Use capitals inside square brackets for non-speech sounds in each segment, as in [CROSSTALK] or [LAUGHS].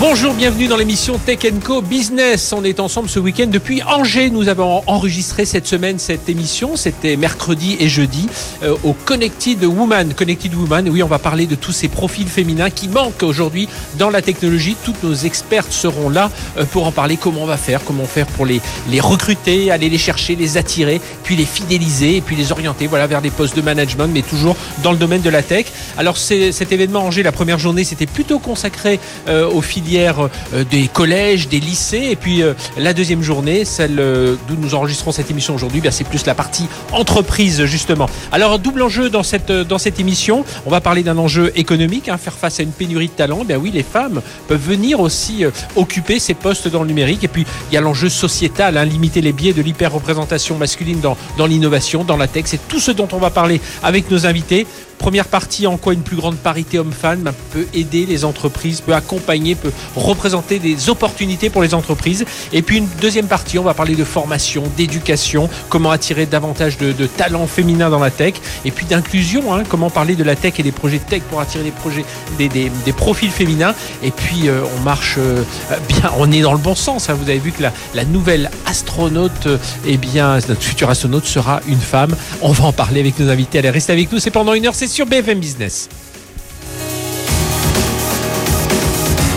Bonjour, bienvenue dans l'émission Tech Co Business. On est ensemble ce week-end depuis Angers. Nous avons enregistré cette semaine cette émission. C'était mercredi et jeudi euh, au Connected Woman. Connected Woman, oui, on va parler de tous ces profils féminins qui manquent aujourd'hui dans la technologie. Toutes nos expertes seront là euh, pour en parler. Comment on va faire, comment faire pour les, recruter, aller les chercher, les attirer, puis les fidéliser et puis les orienter voilà, vers des postes de management, mais toujours dans le domaine de la tech. Alors, cet événement Angers, la première journée, c'était plutôt consacré euh, aux filières euh, des collèges, des lycées. Et puis euh, la deuxième journée, celle euh, d'où nous enregistrons cette émission aujourd'hui, ben, c'est plus la partie entreprise justement. Alors double enjeu dans cette, dans cette émission. On va parler d'un enjeu économique, hein, faire face à une pénurie de talents. Ben oui, les femmes peuvent venir aussi occuper ces postes dans le numérique. Et puis il y a l'enjeu sociétal, hein, limiter les biais de l'hyper-représentation masculine dans, dans l'innovation, dans la tech. C'est tout ce dont on va parler avec nos invités. Première partie, en quoi une plus grande parité homme-femme peut aider les entreprises, peut accompagner, peut représenter des opportunités pour les entreprises. Et puis une deuxième partie, on va parler de formation, d'éducation, comment attirer davantage de, talents féminins dans la tech, et puis d'inclusion, hein, comment parler de la tech et des projets tech pour attirer des projets, des, profils féminins. Et puis euh, on marche euh, [LAUGHS] bien, on est dans le bon sens. Hein. Vous avez vu que la, nouvelle astronaute, euh, eh bien notre future astronaute sera une femme. On va en parler avec nos invités. Allez, restez avec nous. C'est pendant une heure sur BFM Business.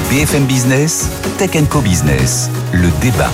BFM Business, Tech Co Business, le débat.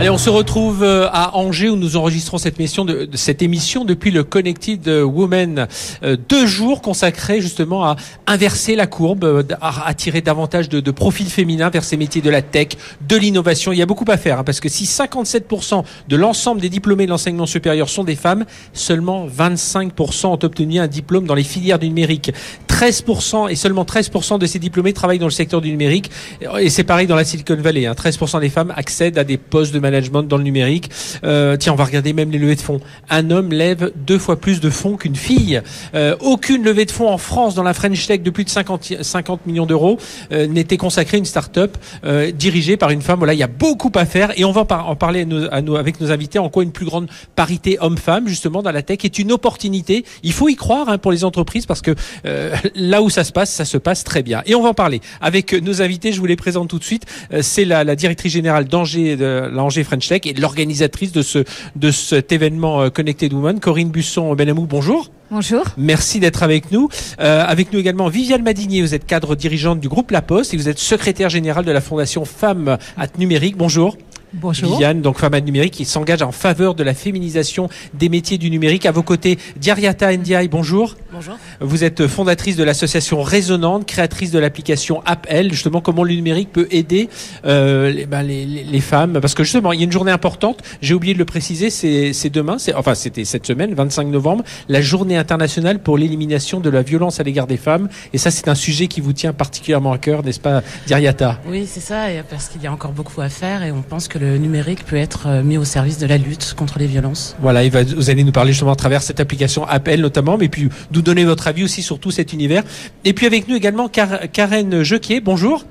Allez, on se retrouve euh, à Angers où nous enregistrons cette émission, depuis le Connected Women. Euh, deux jours consacrés justement à inverser la courbe, euh, à attirer davantage de, profils féminins vers ces métiers de la tech, de l'innovation. Il y a beaucoup à faire hein, parce que si 57% de l'ensemble des diplômés de l'enseignement supérieur sont des femmes, seulement 25% ont obtenu un diplôme dans les filières du numérique. 13% et seulement 13% de ces diplômés travaillent dans le secteur du numérique. Et c'est pareil dans la Silicon Valley. Hein. 13% des femmes accèdent à des postes de management dans le numérique. Euh, tiens, on va regarder même les levées de fonds. Un homme lève deux fois plus de fonds qu'une fille. Euh, aucune levée de fonds en France dans la French Tech de plus de 50, 50 millions d'euros euh, n'était consacrée à une start-up euh, dirigée par une femme. Voilà, il y a beaucoup à faire et on va en parler à nos, avec nos invités en quoi une plus grande parité homme-femme justement dans la tech est une opportunité. Il faut y croire hein, pour les entreprises parce que euh, là où ça se passe, ça se passe très bien. Et on va en parler avec nos invités. Je vous les présente tout de suite. Euh, c'est la, la, directrice générale d'Angers, de l'Angers French Tech et l'organisatrice de ce de cet événement euh, Connected Woman, Corinne Busson Benamou. Bonjour. Bonjour. Merci d'être avec nous. Euh, avec nous également Viviane Madinier, vous êtes cadre dirigeante du groupe La Poste et vous êtes secrétaire générale de la Fondation Femmes at Numérique. Bonjour. Bonjour. Viviane, donc femme numérique, qui s'engage en faveur de la féminisation des métiers du numérique. À vos côtés, Diariata Ndiaye, bonjour. Bonjour. Vous êtes fondatrice de l'association Résonante, créatrice de l'application AppL, justement comment le numérique peut aider euh, ben, les, les, femmes? Parce que justement, il y a une journée importante, j'ai oublié de le préciser, c'est demain, enfin c'était cette semaine, 25 novembre, la journée internationale pour l'élimination de la violence à l'égard des femmes. Et ça, c'est un sujet qui vous tient particulièrement à cœur, n'est-ce pas, Diariata? Oui, c'est ça, parce qu'il y a encore beaucoup à faire et on pense que le numérique peut être euh, mis au service de la lutte contre les violences. Voilà, va, vous allez nous parler justement à travers cette application Appel notamment, mais puis nous donner votre avis aussi sur tout cet univers. Et puis avec nous également Karen Jequier, bonjour.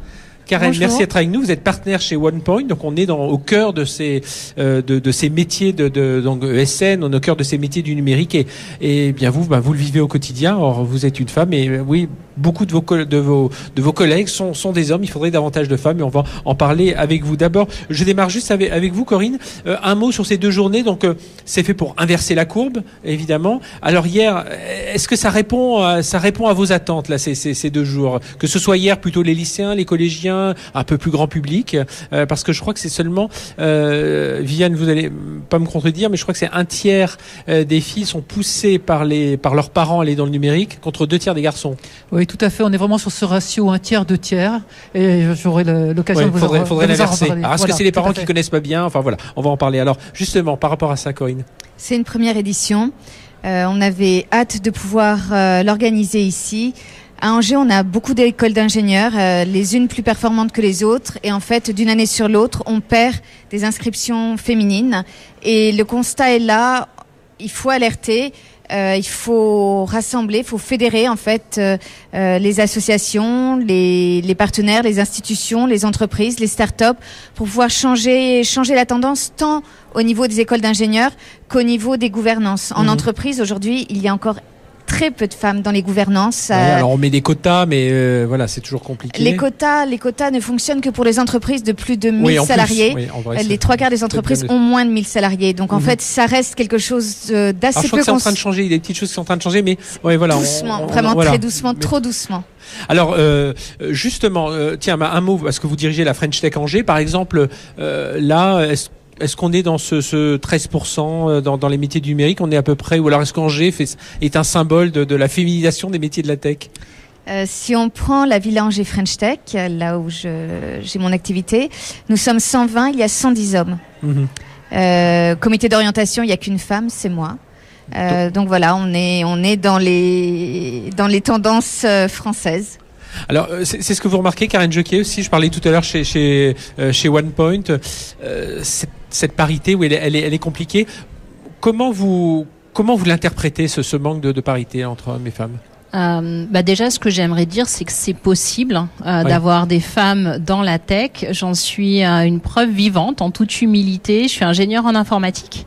Karen, merci d'être avec nous. Vous êtes partenaire chez OnePoint, donc on est dans, au cœur de ces euh, de, de, ces métiers de, de donc ESN, on est au cœur de ces métiers du numérique et, et bien vous, ben, vous le vivez au quotidien. Or vous êtes une femme et euh, oui, beaucoup de vos de vos de vos collègues sont sont des hommes. Il faudrait davantage de femmes et on va en parler avec vous. D'abord, je démarre juste avec, avec vous, Corinne. Euh, un mot sur ces deux journées. Donc c'est fait pour inverser la courbe, évidemment. Alors hier, est-ce que ça répond à, ça répond à vos attentes là ces, ces, ces deux jours? Que ce soit hier plutôt les lycéens, les collégiens un peu plus grand public, euh, parce que je crois que c'est seulement, euh, Viviane, vous allez pas me contredire, mais je crois que c'est un tiers euh, des filles sont poussées par les par leurs parents à aller dans le numérique, contre deux tiers des garçons. Tout à fait. On est vraiment sur ce ratio un tiers deux tiers, et j'aurai l'occasion de vous faudrait, en, faudrait l'inverser. Est-ce que c'est les parents qui connaissent pas bien? Enfin voilà, on va en parler. Alors justement, par rapport à ça, Corinne. C'est une première édition. on avait hâte de pouvoir l'organiser ici. À Angers, on a beaucoup d'écoles d'ingénieurs, euh, les unes plus performantes que les autres. Et en fait, d'une année sur l'autre, on perd des inscriptions féminines. Et le constat est là, il faut alerter. Euh, il faut rassembler, il faut fédérer en fait euh, euh, les associations, les, les partenaires, les institutions, les entreprises, les start-up pour pouvoir changer changer la tendance tant au niveau des écoles d'ingénieurs qu'au niveau des gouvernances. En Mhm. entreprise aujourd'hui, il y a encore très peu de femmes dans les gouvernances. Ouais, Euh, alors on met des quotas, mais euh, voilà, c'est toujours compliqué. les quotas, les quotas ne fonctionnent que pour les entreprises de plus de 1000 Oui, en plus, salariés. oui, en vrai, Euh, les trois quarts des entreprises ont moins de 1000 salariés. Donc en Mhm. fait, ça reste quelque chose d'assez je crois peu que c'est en train de changer, il y a des petites choses qui sont en train de changer, mais ouais, voilà. doucement, on- vraiment voilà. très doucement, Mais- trop doucement. Alors euh, justement, euh, tiens, bah, un mot parce que vous dirigez la French Tech Angers, par exemple. là, est-ce est-ce qu'on est dans ce, ce 13% dans, dans les métiers du numérique On est à peu près, ou alors est-ce qu'Angers est un symbole de, de la féminisation des métiers de la tech? Euh, si on prend la Villa Angers French Tech, euh, là où j'ai mon activité, nous sommes 120, il y a 110 hommes. Mhm. Euh, comité d'orientation, il n'y a qu'une femme, c'est moi. Euh, donc voilà, on est on est dans les dans les tendances euh, françaises. Alors, euh, c'est ce que vous remarquez, Karen Joquet aussi. Je parlais tout à l'heure chez chez euh, chez OnePoint. Euh, cette parité, où elle, est- elle est elle est compliquée. Comment vous comment vous l'interprétez ce, ce manque de, de parité entre hommes et femmes? Euh, bah déjà, ce que j'aimerais dire, c'est que c'est possible hein, euh, d'avoir des femmes dans la tech. J'en suis euh, une preuve vivante, en toute humilité. Je suis ingénieure en informatique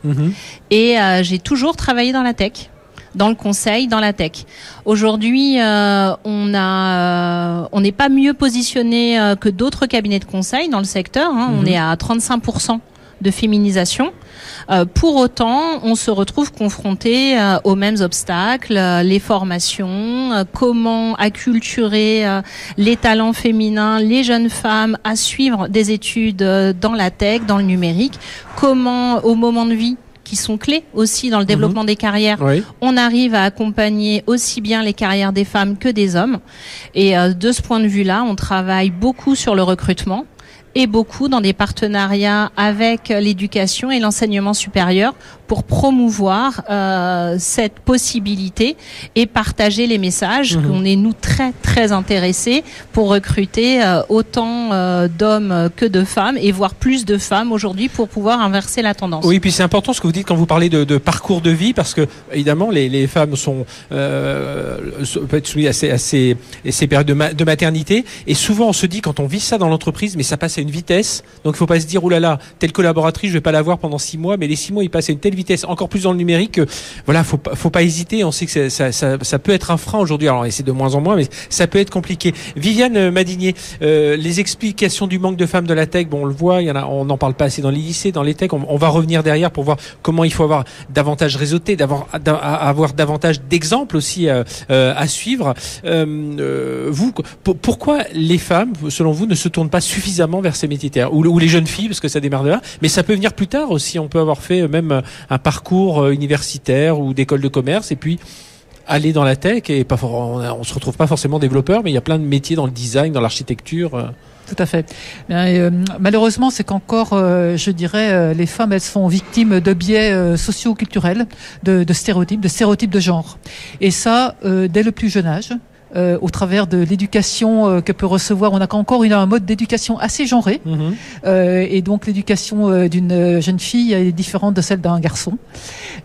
et euh, j'ai toujours travaillé dans la tech, dans le conseil, dans la tech. Aujourd'hui, euh, on a, euh, on n'est pas mieux positionné euh, que d'autres cabinets de conseil dans le secteur. hein. On Mhm. est à 35 de féminisation. Euh, pour autant, on se retrouve confronté euh, aux mêmes obstacles, euh, les formations, euh, comment acculturer euh, les talents féminins, les jeunes femmes à suivre des études euh, dans la tech, dans le numérique, comment au moment de vie qui sont clés aussi dans le développement des carrières, Oui. on arrive à accompagner aussi bien les carrières des femmes que des hommes. Et euh, de ce point de vue-là, on travaille beaucoup sur le recrutement et beaucoup dans des partenariats avec l'éducation et l'enseignement supérieur pour promouvoir euh, cette possibilité et partager les messages Mhm. qu'on est nous très très intéressés pour recruter euh, autant euh, d'hommes que de femmes et voir plus de femmes aujourd'hui pour pouvoir inverser la tendance. Oui, puis c'est important ce que vous dites quand vous parlez de, de parcours de vie, parce que évidemment les, les femmes sont être soumises à ces, à ces, à ces périodes de, ma- de maternité, et souvent on se dit quand on vit ça dans l'entreprise, mais ça passe à une vitesse, donc il faut pas se dire oh là là, telle collaboratrice je vais pas la voir pendant six mois, mais les six mois ils passent à une telle vitesse, encore plus dans le numérique, que, voilà, faut pas, faut pas hésiter. On sait que ça, peut être un frein aujourd'hui, alors c'est de moins en moins, mais ça peut être compliqué. Viviane Madinier, euh, les explications du manque de femmes de la tech, bon on le voit, il y en a, on n'en parle pas assez dans les lycées, dans les techs. On, va revenir derrière pour voir comment il faut avoir davantage réseauté, d'avoir d'a- avoir davantage d'exemples aussi euh, euh, à suivre. Euh, euh, vous, pour- pourquoi les femmes, selon vous, ne se tournent pas suffisamment vers ces métiers ou, ou les jeunes filles, parce que ça démarre de là, mais ça peut venir plus tard aussi. On peut avoir fait même un parcours euh, universitaire ou d'école de commerce et puis aller dans la tech et pas on, on se retrouve pas forcément développeur, mais il y a plein de métiers dans le design, dans l'architecture. euh. Tout à fait. Euh, malheureusement, c'est qu'encore, je dirais, les femmes, elles sont victimes de biais socio-culturels, de, stéréotypes, de stéréotypes de genre. Et ça, dès le plus jeune âge. Euh, au travers de l'éducation euh, que peut recevoir, on a encore une, un mode d'éducation assez genré, euh, et donc l'éducation euh, d'une jeune fille est différente de celle d'un garçon.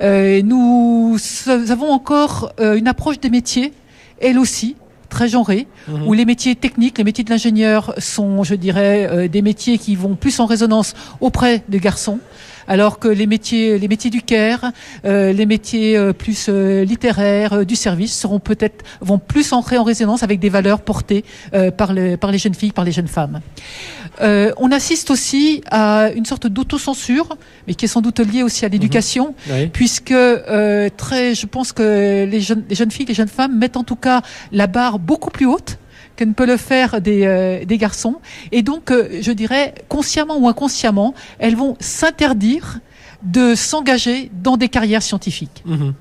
Euh, nous s- avons encore euh, une approche des métiers, elle aussi, très genrée, Mhm. où les métiers techniques, les métiers de l'ingénieur sont, je dirais, euh, des métiers qui vont plus en résonance auprès des garçons, alors que les métiers, les métiers du care, euh, les métiers euh, plus euh, littéraires, euh, du service seront peut-être vont plus entrer en résonance avec des valeurs portées euh, par, le, par les jeunes filles, par les jeunes femmes. Euh, on assiste aussi à une sorte d'autocensure, mais qui est sans doute liée aussi à l'éducation, Oui. puisque euh, très, je pense que les jeunes, les jeunes filles, les jeunes femmes mettent en tout cas la barre beaucoup plus haute que ne peut le faire des, euh, des garçons. Et donc, euh, je dirais, consciemment ou inconsciemment, elles vont s'interdire de s'engager dans des carrières scientifiques. Mhm.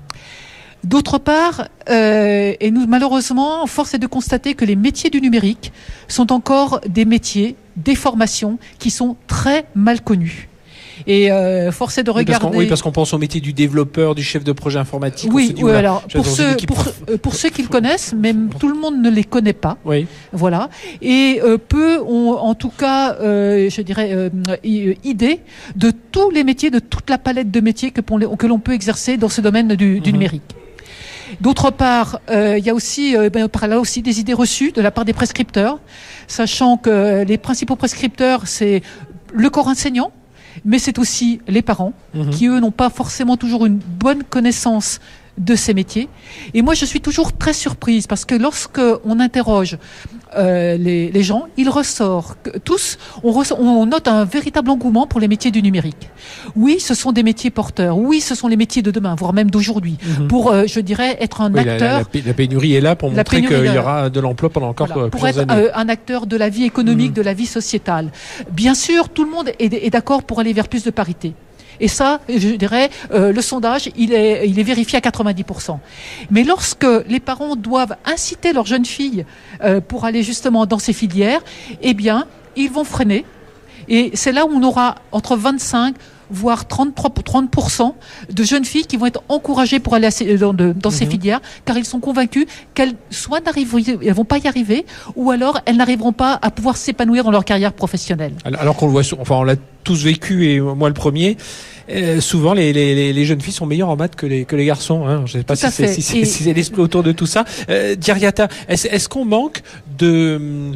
D'autre part, euh, et nous malheureusement, force est de constater que les métiers du numérique sont encore des métiers, des formations qui sont très mal connus. Et euh, force est de Oui, parce regarder. qu'on- oui, parce qu'on pense au métier du développeur, du chef de projet informatique. Oui, dit, oui, alors pour ceux, pour, euh, pour ceux qui le connaissent, même tout le monde ne les connaît pas. Oui. Voilà. Et euh, peu ont en tout cas, euh, je dirais, euh, euh, idée de tous les métiers, de toute la palette de métiers que, que l'on peut exercer dans ce domaine du, du Mhm. numérique. D'autre part, euh, il y a aussi, euh, ben, par là aussi des idées reçues de la part des prescripteurs, sachant que les principaux prescripteurs, c'est le corps enseignant, mais c'est aussi les parents, Mhm. qui eux n'ont pas forcément toujours une bonne connaissance de ces métiers. Et moi, je suis toujours très surprise parce que lorsque on interroge euh, les, les gens, il ressort que tous, on, ressort- on note un véritable engouement pour les métiers du numérique. Oui, ce sont des métiers porteurs. Oui, ce sont les métiers de demain, voire même d'aujourd'hui. Mhm. Pour, euh, je dirais, être un Oui, acteur. la- la pé- la pénurie est là pour montrer qu'il y aura de l'emploi pendant encore Voilà, pour être années. euh, un acteur de la vie économique, Mhm. de la vie sociétale. Bien sûr, tout le monde est, est d'accord pour aller vers plus de parité. Et ça, je dirais, euh, le sondage, il est, vérifié à 90%. Mais lorsque les parents doivent inciter leurs jeunes filles euh, pour aller justement dans ces filières, eh bien, ils vont freiner. Et c'est là où on aura entre 25 voire 33, 30% de jeunes filles qui vont être encouragées pour aller à ces- dans, de- dans ces Mhm. filières, car ils sont convaincus qu'elles soit n'arriveront, elles vont pas y arriver, ou alors elles n'arriveront pas à pouvoir s'épanouir dans leur carrière professionnelle. Alors, qu'on le voit, enfin on l'a tous vécu et moi le premier. euh, souvent, les, les, les- les jeunes filles sont meilleures en maths que les, que les garçons. Hein. Je ne sais pas Tout si c'est si Et- si l'esprit autour de tout ça. Euh, Diariata, est-ce est-ce qu'on manque de hum,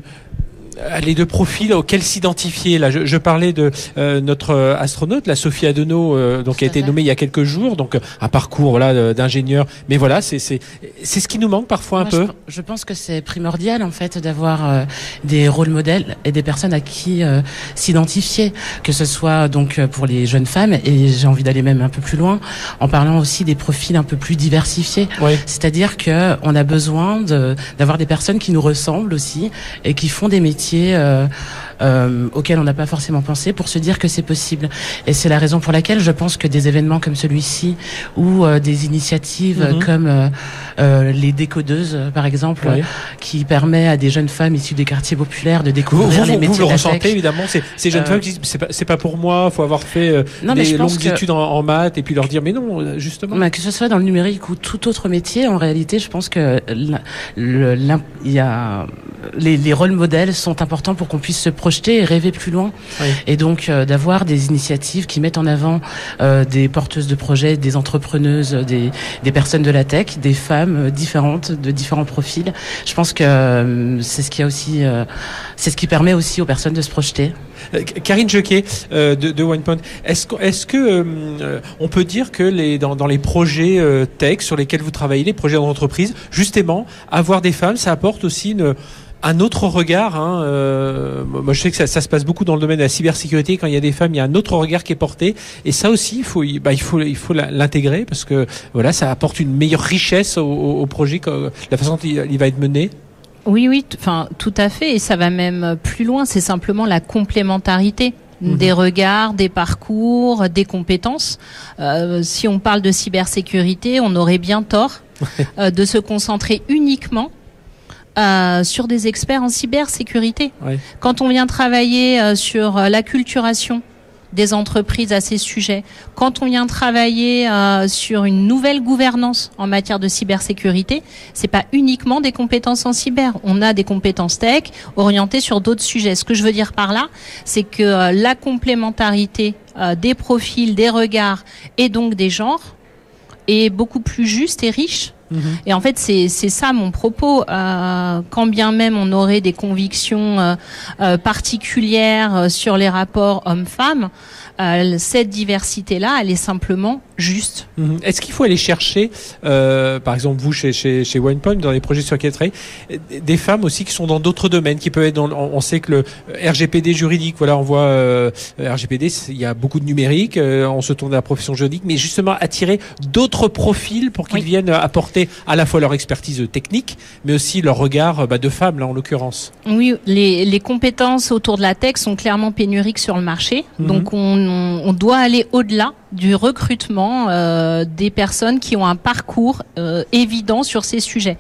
les deux profils auxquels s'identifier là je, je parlais de euh, notre euh, astronaute la Sophie Adenau euh, donc qui a été nommée il y a quelques jours donc euh, un parcours voilà euh, d'ingénieur. Mais voilà c'est c'est c'est ce qui nous manque parfois un Moi, peu. Je, je pense que c'est primordial en fait d'avoir euh, des rôles modèles et des personnes à qui euh, s'identifier, que ce soit donc euh, pour les jeunes femmes et j'ai envie d'aller même un peu plus loin en parlant aussi des profils un peu plus diversifiés. ouais C'est-à-dire que on a besoin de d'avoir des personnes qui nous ressemblent aussi et qui font des métiers euh, euh, auxquels on n'a pas forcément pensé pour se dire que c'est possible. Et c'est la raison pour laquelle je pense que des événements comme celui-ci ou euh, des initiatives Mhm. comme euh, euh, les décodeuses, par exemple, Ouais. qui permet à des jeunes femmes issues des quartiers populaires de découvrir vous, les vous, métiers vous le ressentez tech. évidemment, ces jeunes Euh, femmes qui disent c'est pas, pas pour moi, faut avoir fait euh, Non, des longues que- études en, en maths et puis leur dire mais non justement. Bah, que ce soit dans le numérique ou tout autre métier, en réalité, je pense que il y a les, les rôles modèles sont importants pour qu'on puisse se projeter et rêver plus loin. Oui. Et donc euh, d'avoir des initiatives qui mettent en avant euh, des porteuses de projets, des entrepreneuses, des, des personnes de la tech, des femmes euh, différentes, de différents profils. Je pense que euh, c'est ce qui a aussi, euh, c'est ce qui permet aussi aux personnes de se projeter. Euh, Karine Jequet euh, de, de OnePoint, est-ce que, est-ce que euh, on peut dire que les, dans, dans les projets euh, tech sur lesquels vous travaillez, les projets d'entreprise, justement, avoir des femmes, ça apporte aussi une un autre regard. Hein, euh, moi, je sais que ça, ça se passe beaucoup dans le domaine de la cybersécurité. Quand il y a des femmes, il y a un autre regard qui est porté, et ça aussi, il faut, bah, il faut, il faut l'intégrer parce que voilà, ça apporte une meilleure richesse au, au- projet, que- la façon dont il, va être mené. Oui, oui, enfin tout à fait, et ça va même plus loin. C'est simplement la complémentarité Mhm. des regards, des parcours, des compétences. Euh, si on parle de cybersécurité, on aurait bien tort [LAUGHS] euh, de se concentrer uniquement euh, sur des experts en cybersécurité. Quand on vient travailler euh, sur euh, l'acculturation des entreprises à ces sujets, quand on vient travailler euh, sur une nouvelle gouvernance en matière de cybersécurité, c'est pas uniquement des compétences en cyber. On a des compétences tech orientées sur d'autres sujets. Ce que je veux dire par là, c'est que euh, la complémentarité euh, des profils, des regards et donc des genres est beaucoup plus juste et riche et en fait, c'est ça mon propos. Euh, quand bien même on aurait des convictions euh, euh, particulières sur les rapports hommes-femmes, euh, cette diversité-là, elle est simplement juste. Mhm. Est-ce qu'il faut aller chercher, euh, par exemple vous chez, chez, chez OnePoint, dans les projets sur lesquels euh, des femmes aussi qui sont dans d'autres domaines, qui peuvent être dans, on on sait que le RGPD juridique, voilà, on voit euh, RGPD, il y a beaucoup de numérique, euh, on se tourne à la profession juridique, mais justement attirer d'autres profils pour qu'ils Oui. viennent apporter à la fois leur expertise technique, mais aussi leur regard euh, bah, de femme là en l'occurrence. Oui, les, les compétences autour de la tech sont clairement pénuriques sur le marché. Mhm. Donc on, on- on doit aller au-delà du recrutement euh, des personnes qui ont un parcours euh, évident sur ces sujets.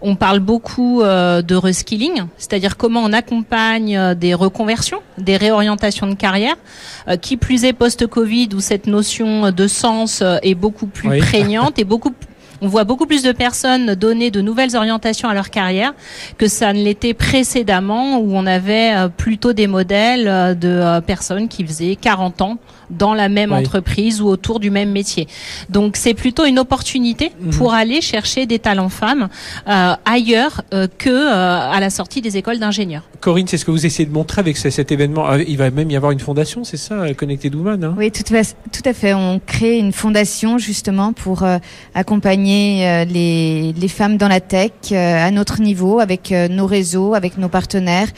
On parle beaucoup euh, de reskilling, c'est-à-dire comment on accompagne des reconversions, des réorientations de carrière, euh, qui plus est post-Covid où cette notion de sens est beaucoup plus Oui. prégnante et beaucoup On voit beaucoup plus de personnes donner de nouvelles orientations à leur carrière que ça ne l'était précédemment où on avait euh, plutôt des modèles euh, de euh, personnes qui faisaient 40 ans dans la même Oui. entreprise ou autour du même métier. Donc c'est plutôt une opportunité Mhm. pour aller chercher des talents femmes euh, ailleurs euh, que euh, à la sortie des écoles d'ingénieurs. Corinne, c'est ce que vous essayez de montrer avec ce- cet événement. Ah, Il va même y avoir une fondation, c'est ça, euh, Connected Woman hein? Oui, tout à, tout à fait. On crée une fondation justement pour euh, accompagner euh, les, les femmes dans la tech euh, à notre niveau, avec euh, nos réseaux, avec nos partenaires.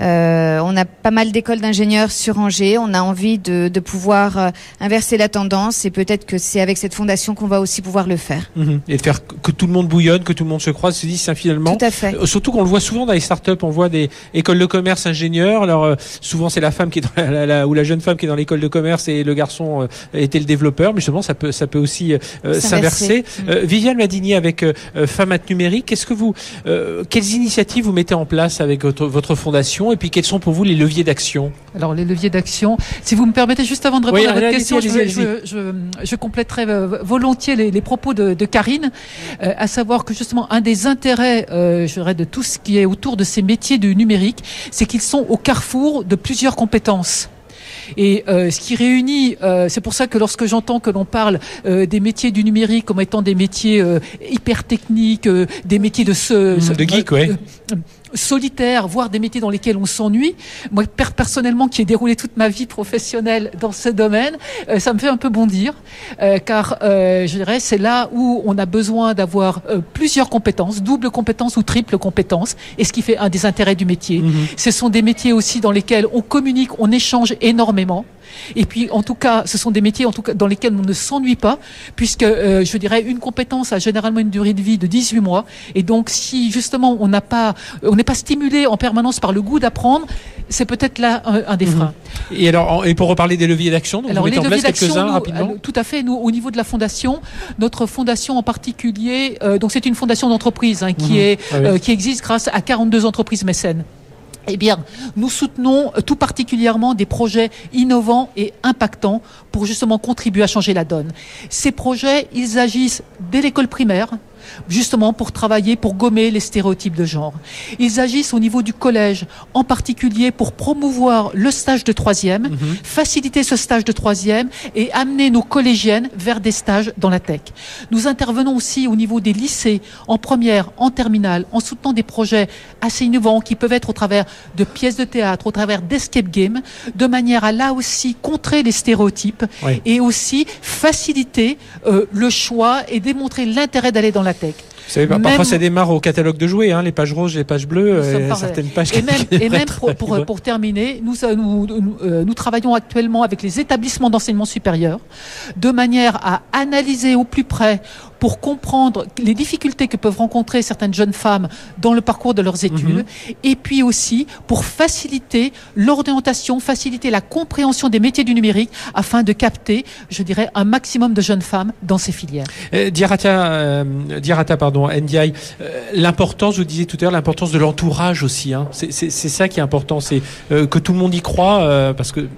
Euh, on a pas mal d'écoles d'ingénieurs sur Angers. On a envie de, de pouvoir euh, inverser la tendance et peut-être que c'est avec cette fondation qu'on va aussi pouvoir le faire. Mhm. Et de faire que tout le monde bouillonne, que tout le monde se croise, se dise finalement. Tout à fait. Euh, Surtout qu'on le voit souvent dans les startups, on voit des écoles de commerce ingénieurs. Alors euh, souvent c'est la femme qui est dans la, la- la- ou la jeune femme qui est dans l'école de commerce et le garçon euh, était le développeur. Mais justement ça peut ça peut aussi euh, s'inverser. S'inverser. Mm. Euh, Viviane Madini avec euh, euh, Femmes at numérique, qu'est-ce que vous euh, quelles initiatives vous mettez en place avec votre, votre fondation et puis quels sont pour vous les leviers d'action? Alors les leviers d'action. Si vous me permettez, juste avant de répondre Oui, à votre allez-y, question, je, allez-y, je, je, je compléterai euh, volontiers les, les propos de, de Karine, euh, à savoir que justement un des intérêts, euh, je dirais, de tout ce qui est autour de ces métiers du numérique, c'est qu'ils sont au carrefour de plusieurs compétences. Et euh, ce qui réunit, euh, c'est pour ça que lorsque j'entends que l'on parle euh, des métiers du numérique comme étant des métiers hyper techniques, des métiers de ce, ce- De geek, ouais. Solitaires, voire des métiers dans lesquels on s'ennuie. Moi, per- personnellement, qui ai déroulé toute ma vie professionnelle dans ce domaine, euh, ça me fait un peu bondir, euh, car euh, je dirais c'est là où on a besoin d'avoir plusieurs compétences, double compétences ou triple compétences, et ce qui fait un des intérêts du métier. Ce sont des métiers aussi dans lesquels on communique, on échange énormément. Et puis, en tout cas, ce sont des métiers en tout cas, dans lesquels on ne s'ennuie pas, puisque euh, je dirais une compétence a généralement une durée de vie de 18 mois. Et donc, si justement on n'a pas, on n'est pas stimulé en permanence par le goût d'apprendre, c'est peut-être là un, un des freins. Et alors et pour reparler des leviers d'action, donc Alors vous mettez en leviers place d'action, quelques-uns nous, rapidement. euh, tout à fait. Nous, au niveau de la fondation, notre fondation en particulier, euh, donc c'est une fondation d'entreprise hein, qui Mhm. est Ah oui. euh, qui existe grâce à 42 entreprises mécènes. Eh bien, nous soutenons euh, tout particulièrement des projets innovants et impactants pour justement contribuer à changer la donne. Ces projets, ils agissent dès l'école primaire, justement pour travailler, pour gommer les stéréotypes de genre. Ils agissent au niveau du collège, en particulier pour promouvoir le stage de troisième, Mhm. faciliter ce stage de troisième et amener nos collégiennes vers des stages dans la tech. Nous intervenons aussi au niveau des lycées, en première, en terminale, en soutenant des projets assez innovants qui peuvent être au travers de pièces de théâtre, au travers d'escape games, de manière à là aussi contrer les stéréotypes Oui. et aussi faciliter euh, le choix et démontrer l'intérêt d'aller dans la Vous savez, Même- parfois ça démarre au catalogue de jouets, hein, les pages roses, les pages bleues, certaines pages Et même, et même pour, pour, libres. pour terminer, nous, nous, nous, euh, nous travaillons actuellement avec les établissements d'enseignement supérieur de manière à analyser au plus près pour comprendre les difficultés que peuvent rencontrer certaines jeunes femmes dans le parcours de leurs études et puis aussi pour faciliter l'orientation, faciliter la compréhension des métiers du numérique afin de capter, je dirais, un maximum de jeunes femmes dans ces filières. Euh, Diarata, euh, Diarata, pardon, NDI, euh, l'importance, je vous disais tout à l'heure, l'importance de l'entourage aussi. Hein. C'est ça qui est important, c'est euh, que tout le monde y croit, parce que,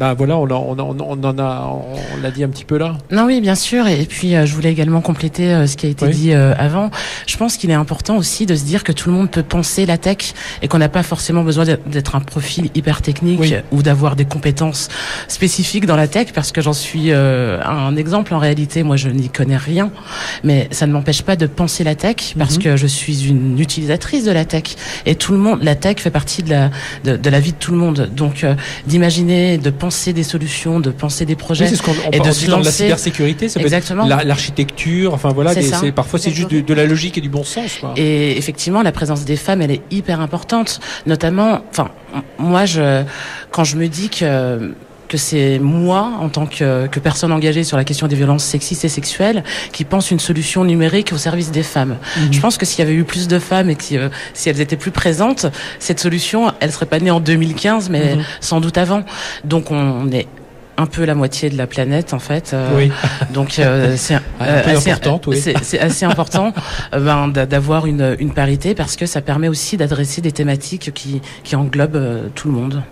bah voilà, on, en- on, en- on en a, on l'a dit un petit peu là. Non, oui, bien sûr. Et puis, euh, je voulais également compléter euh, ce qui a été Oui. dit euh, avant. Je pense qu'il est important aussi de se dire que tout le monde peut penser la tech et qu'on n'a pas forcément besoin d'être- un profil hyper technique Oui. ou d'avoir des compétences spécifiques dans la tech parce que j'en suis un exemple en réalité. Moi, je n'y connais rien, mais ça ne m'empêche pas de penser la tech parce Mhm. que je suis une utilisatrice de la tech et tout le monde, la tech fait partie de la de, de la vie de tout le monde. Donc, d'imaginer, de penser des solutions, de penser des projets. Oui, ce on et de aussi se dans de la lancer- cybersécurité, ça peut être Exactement. la- l'architecture, enfin voilà, des- ça. parfois c'est juste de, de la logique et du bon sens. Quoi. Et effectivement, la présence des femmes, elle est hyper importante. Notamment, enfin, moi, je, quand je me dis que que c'est moi, en tant que, que personne engagée sur la question des violences sexistes et sexuelles, qui pense une solution numérique au service des femmes. Mhm. Je pense que s'il y avait eu plus de femmes et que si, euh, si elles étaient plus présentes, cette solution, elle serait pas née en 2015, mais Mhm. sans doute avant. Donc on est un peu la moitié de la planète en fait. Euh, Oui. Donc euh, c'est [LAUGHS] peu assez, oui. assez important [LAUGHS] euh, ben, d'a- d'avoir une, une parité parce que ça permet aussi d'adresser des thématiques qui, qui englobent euh, tout le monde.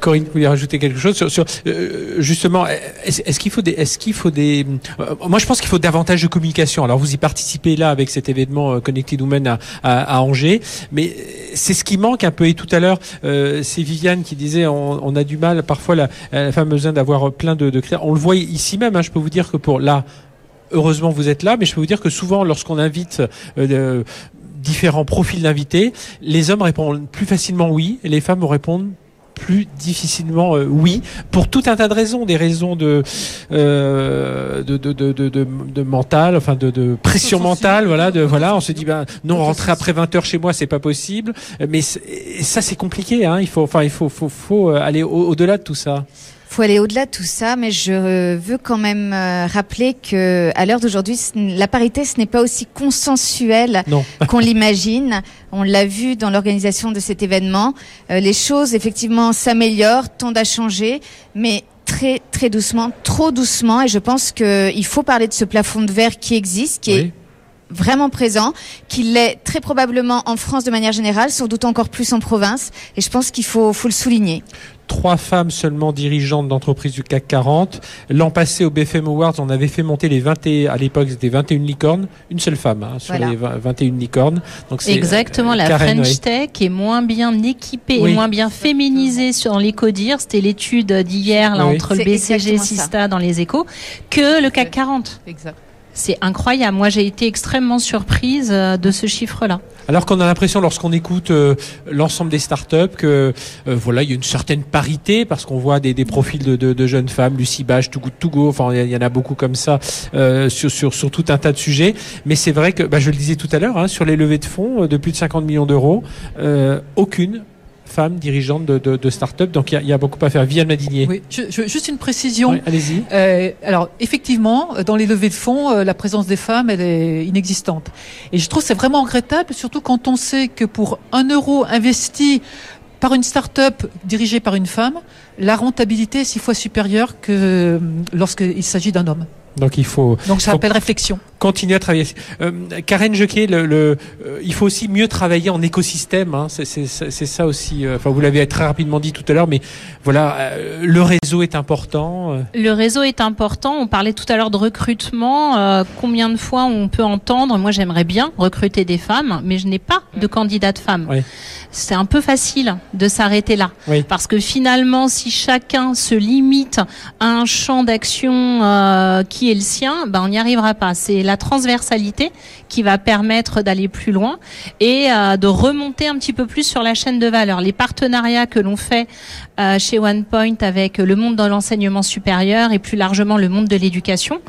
Corinne, vous voulez rajouter quelque chose sur, sur euh, justement est-ce est qu'il faut des est-ce qu'il faut des euh, moi je pense qu'il faut davantage de communication. Alors vous y participez là avec cet événement euh, Connected Women à, à, à Angers, mais c'est ce qui manque un peu. Et tout à l'heure, euh, c'est Viviane qui disait on, on, a du mal parfois la, la femme besoin d'avoir plein de, de On le voit ici même. Hein, je peux vous dire que pour là heureusement vous êtes là, mais je peux vous dire que souvent lorsqu'on invite euh, différents profils d'invités, les hommes répondent plus facilement oui, et les femmes répondent plus difficilement euh, oui pour tout un tas de raisons des raisons de euh, de, de, de, de, de mental enfin de, de pression mentale voilà de voilà on se dit ben non rentrer après 20 heures chez moi c'est pas possible. Mais ça c'est compliqué hein il faut enfin il faut faut, faut aller au-delà de tout ça faut aller au-delà de tout ça, mais je veux quand même euh, rappeler que à l'heure d'aujourd'hui, la parité, ce n'est pas aussi consensuel [LAUGHS] qu'on l'imagine. On l'a vu dans l'organisation de cet événement. Euh, les choses, effectivement, s'améliorent, tendent à changer, mais très très doucement, trop doucement. Et je pense qu'il faut parler de ce plafond de verre qui existe, qui est vraiment présent, qu'il l'est très probablement en France de manière générale, sans doute encore plus en province. Et je pense qu'il faut, faut le souligner trois femmes seulement dirigeantes d'entreprises du CAC 40. L'an passé au BFM Awards, on avait fait monter les 20 à l'époque c'était 21 licornes, une seule femme hein, sur les 21 licornes. Donc c'est Exactement, la euh, French Tech est moins bien équipée et moins bien féminisée sur les codir, c'était l'étude d'hier là entre le BCG et Sista dans les échos que le CAC 40. Exact. C'est incroyable. Moi, j'ai été extrêmement surprise euh, de ce chiffre-là. Alors qu'on a l'impression, lorsqu'on écoute euh, l'ensemble des startups, que euh, voilà, il y a une certaine parité parce qu'on voit des, profils de, jeunes femmes, Lucie Bage, Too Go. Enfin, il y, en a beaucoup comme ça sur, sur, sur tout un tas de sujets. Mais c'est vrai que, bah, je le disais tout à l'heure, hein, sur les levées de fonds de plus de 50 millions d'euros, aucune femmes dirigeantes de, de, de start-up. Donc il y, y, a beaucoup à faire. Vianne Madinier. Oui, je, je, juste une précision. Allez-y. Euh, alors effectivement, dans les levées de fonds, euh, la présence des femmes, elle est inexistante. Et je trouve c'est vraiment regrettable, surtout quand on sait que pour un euro investi par une start-up dirigée par une femme, la rentabilité est six fois supérieure que euh, lorsqu'il s'agit d'un homme. Donc il faut. Donc ça appelle réflexion. Continuer à travailler. Euh, Karen Jequet, le, le euh, il faut aussi mieux travailler en écosystème. Hein, c'est ça aussi. Euh, enfin, vous l'avez très rapidement dit tout à l'heure, mais voilà, euh, le réseau est important. Le réseau est important. On parlait tout à l'heure de recrutement. combien de fois on peut entendre Moi, j'aimerais bien recruter des femmes, mais je n'ai pas de candidates femmes. Oui. C'est un peu facile de s'arrêter là, oui. parce que finalement, si chacun se limite à un champ d'action qui est le sien, ben on n'y arrivera pas. C'est la transversalité qui va permettre d'aller plus loin et euh, de remonter un petit peu plus sur la chaîne de valeur. Les partenariats que l'on fait euh, chez OnePoint avec le monde de l'enseignement supérieur et plus largement le monde de l'éducation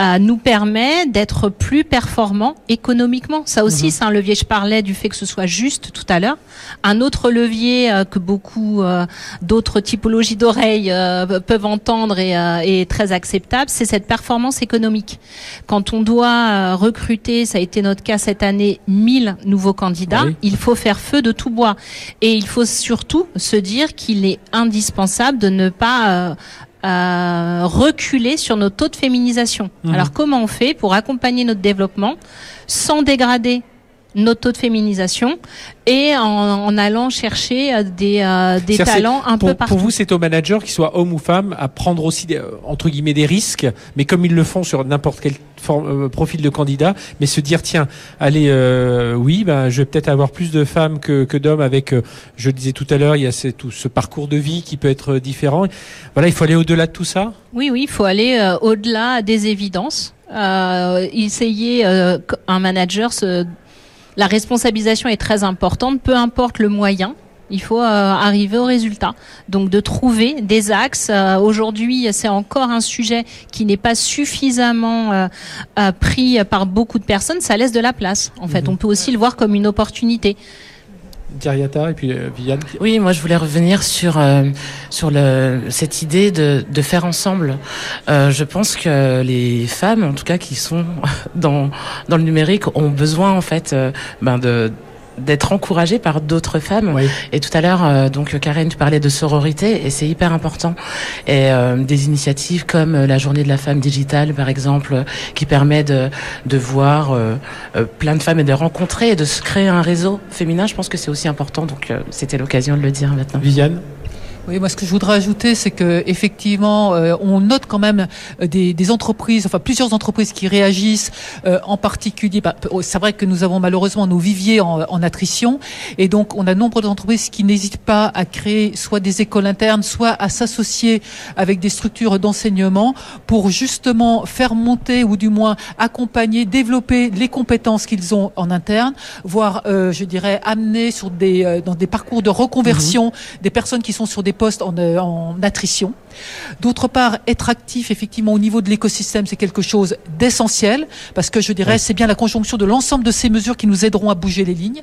euh, nous permet d'être plus performants économiquement. Ça aussi, mhm. c'est un levier. Je parlais du fait que ce soit juste tout à l'heure. Un autre levier que beaucoup d'autres typologies d'oreilles peuvent entendre et est très acceptable, c'est cette performance économique. Quand on doit recruter, ça a été notre cas cette année, 1000 nouveaux candidats. Il faut faire feu de tout bois. Et il faut surtout se dire qu'il est indispensable de ne pas euh, euh, reculer sur nos taux de féminisation. Mmh. Alors comment on fait pour accompagner notre développement sans dégrader notre taux de féminisation et en, allant chercher euh, des, euh, des talents un peu partout. Pour vous, c'est aux managers, qu'ils soient hommes ou femmes, à prendre aussi des, euh, entre guillemets des risques, mais comme ils le font sur n'importe quel forme, profil de candidat, mais se dire tiens, allez, euh, oui, ben je vais peut-être avoir plus de femmes que, que d'hommes avec, je le disais tout à l'heure, il y a tout ce parcours de vie qui peut être différent. Voilà, il faut aller au-delà de tout ça? Oui, oui, il faut aller au-delà des évidences. Euh, essayer un manager se la responsabilisation est très importante, peu importe le moyen. Il faut euh, arriver au résultat. Donc de trouver des axes. Euh, aujourd'hui, c'est encore un sujet qui n'est pas suffisamment euh, pris par beaucoup de personnes. Ça laisse de la place. En fait, mhm. on peut aussi le voir comme une opportunité. Et puis Viviane. Oui, moi je voulais revenir sur sur le, cette idée de, de faire ensemble. je pense que les femmes, en tout cas qui sont [LAUGHS] dans dans le numérique, ont besoin en fait ben de d'être encouragé par d'autres femmes. Et tout à l'heure, euh, donc Karen, tu parlais de sororité et c'est hyper important. Et euh, des initiatives comme euh, la Journée de la femme digitale, par exemple, qui permet de, de voir plein de femmes et de rencontrer et de se créer un réseau féminin. Je pense que c'est aussi important. Donc c'était l'occasion de le dire maintenant. Viviane? Oui, moi ce que je voudrais ajouter, c'est que effectivement, euh, on note quand même euh, des, des, entreprises, enfin plusieurs entreprises qui réagissent, euh, en particulier. Bah, c'est vrai que nous avons malheureusement nos viviers en, en attrition, et donc on a nombre d'entreprises qui n'hésitent pas à créer soit des écoles internes, soit à s'associer avec des structures d'enseignement pour justement faire monter ou du moins accompagner, développer les compétences qu'ils ont en interne, voire, je dirais, amener sur des dans des parcours de reconversion mmh. des personnes qui sont sur des postes en, euh, en attrition. D'autre part, être actif effectivement au niveau de l'écosystème, c'est quelque chose d'essentiel parce que je dirais c'est bien la conjonction de l'ensemble de ces mesures qui nous aideront à bouger les lignes.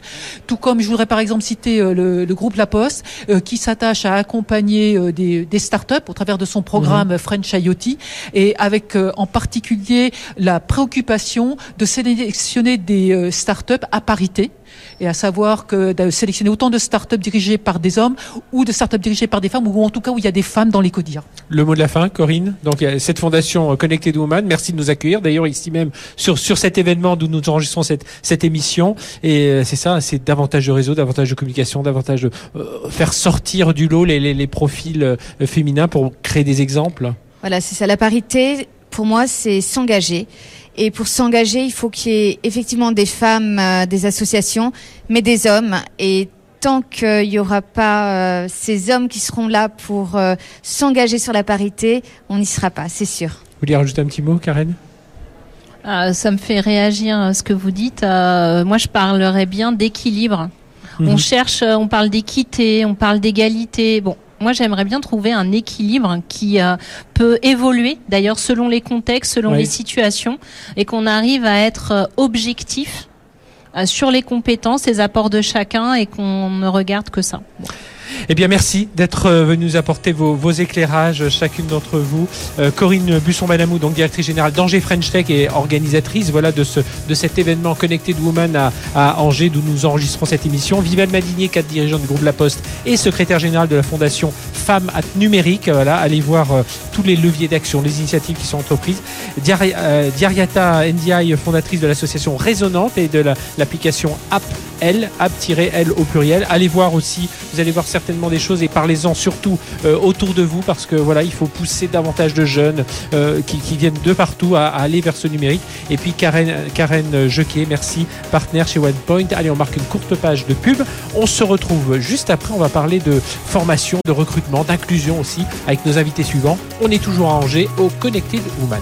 Tout comme je voudrais par exemple citer euh, le, le, groupe La Poste euh, qui s'attache à accompagner euh, des, des startups au travers de son programme. French IoT et avec en particulier la préoccupation de sélectionner des startups à parité et à savoir que de sélectionner autant de startups dirigées par des hommes ou de startups dirigées par des femmes ou en tout cas où il y a des femmes dans les CODIR. Le mot de la fin, Corinne. Donc cette fondation Connected Woman, merci de nous accueillir. D'ailleurs ici même sur sur cet événement d'où nous enregistrons cette cette émission. Et euh, c'est ça, c'est davantage de réseau, davantage de communication, davantage de euh, faire sortir du lot les, les, les profils euh, féminins pour créer des exemples. Voilà, c'est ça. La parité, pour moi, c'est s'engager. Et pour s'engager, il faut qu'il y ait effectivement des femmes, des associations, mais des hommes. Et tant qu'il n'y aura pas euh, ces hommes qui seront là pour euh, s'engager sur la parité, on n'y sera pas, c'est sûr. Vous voulez rajouter un petit mot, Karen? Ah, Ça me fait réagir à ce que vous dites. Euh, moi, je parlerais bien d'équilibre. On mhm. cherche, on parle d'équité, on parle d'égalité. Bon, moi, j'aimerais bien trouver un équilibre qui peut évoluer, d'ailleurs, selon les contextes, selon les situations, et qu'on arrive à être objectif euh, sur les compétences, les apports de chacun et qu'on ne regarde que ça. Eh bien, merci d'être euh, venu nous apporter vos, éclairages, chacune d'entre vous. Euh, Corinne Busson-Banamou, donc directrice générale d'Angers French Tech et organisatrice voilà, de, ce, de cet événement Connected Woman à, Angers, d'où nous enregistrons cette émission. Viviane Madinier, cadre dirigeant du groupe La Poste et secrétaire générale de la fondation Femmes at Numérique. Voilà, allez voir euh, tous les leviers d'action, les initiatives qui sont entreprises. Diariata NDI, fondatrice de l'association Résonante et de l'application App L, App-L au pluriel. Allez voir aussi, vous allez voir certaines des choses et parlez-en surtout euh, autour de vous parce que voilà, il faut pousser davantage de jeunes euh, qui, viennent de partout à, aller vers ce numérique. Et puis Karen, Karen Jequet, merci, partenaire chez OnePoint. Allez, on marque une courte page de pub. On se retrouve juste après. On va parler de formation, de recrutement, d'inclusion aussi avec nos invités suivants. On est toujours à Angers au Connected Woman.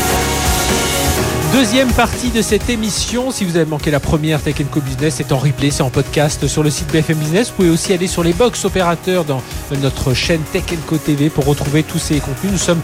Deuxième partie de cette émission. Si vous avez manqué la première Tech Co Business, c'est en replay, c'est en podcast sur le site BFM Business. Vous pouvez aussi aller sur les box opérateurs dans notre chaîne Tech Co TV pour retrouver tous ces contenus. Nous sommes,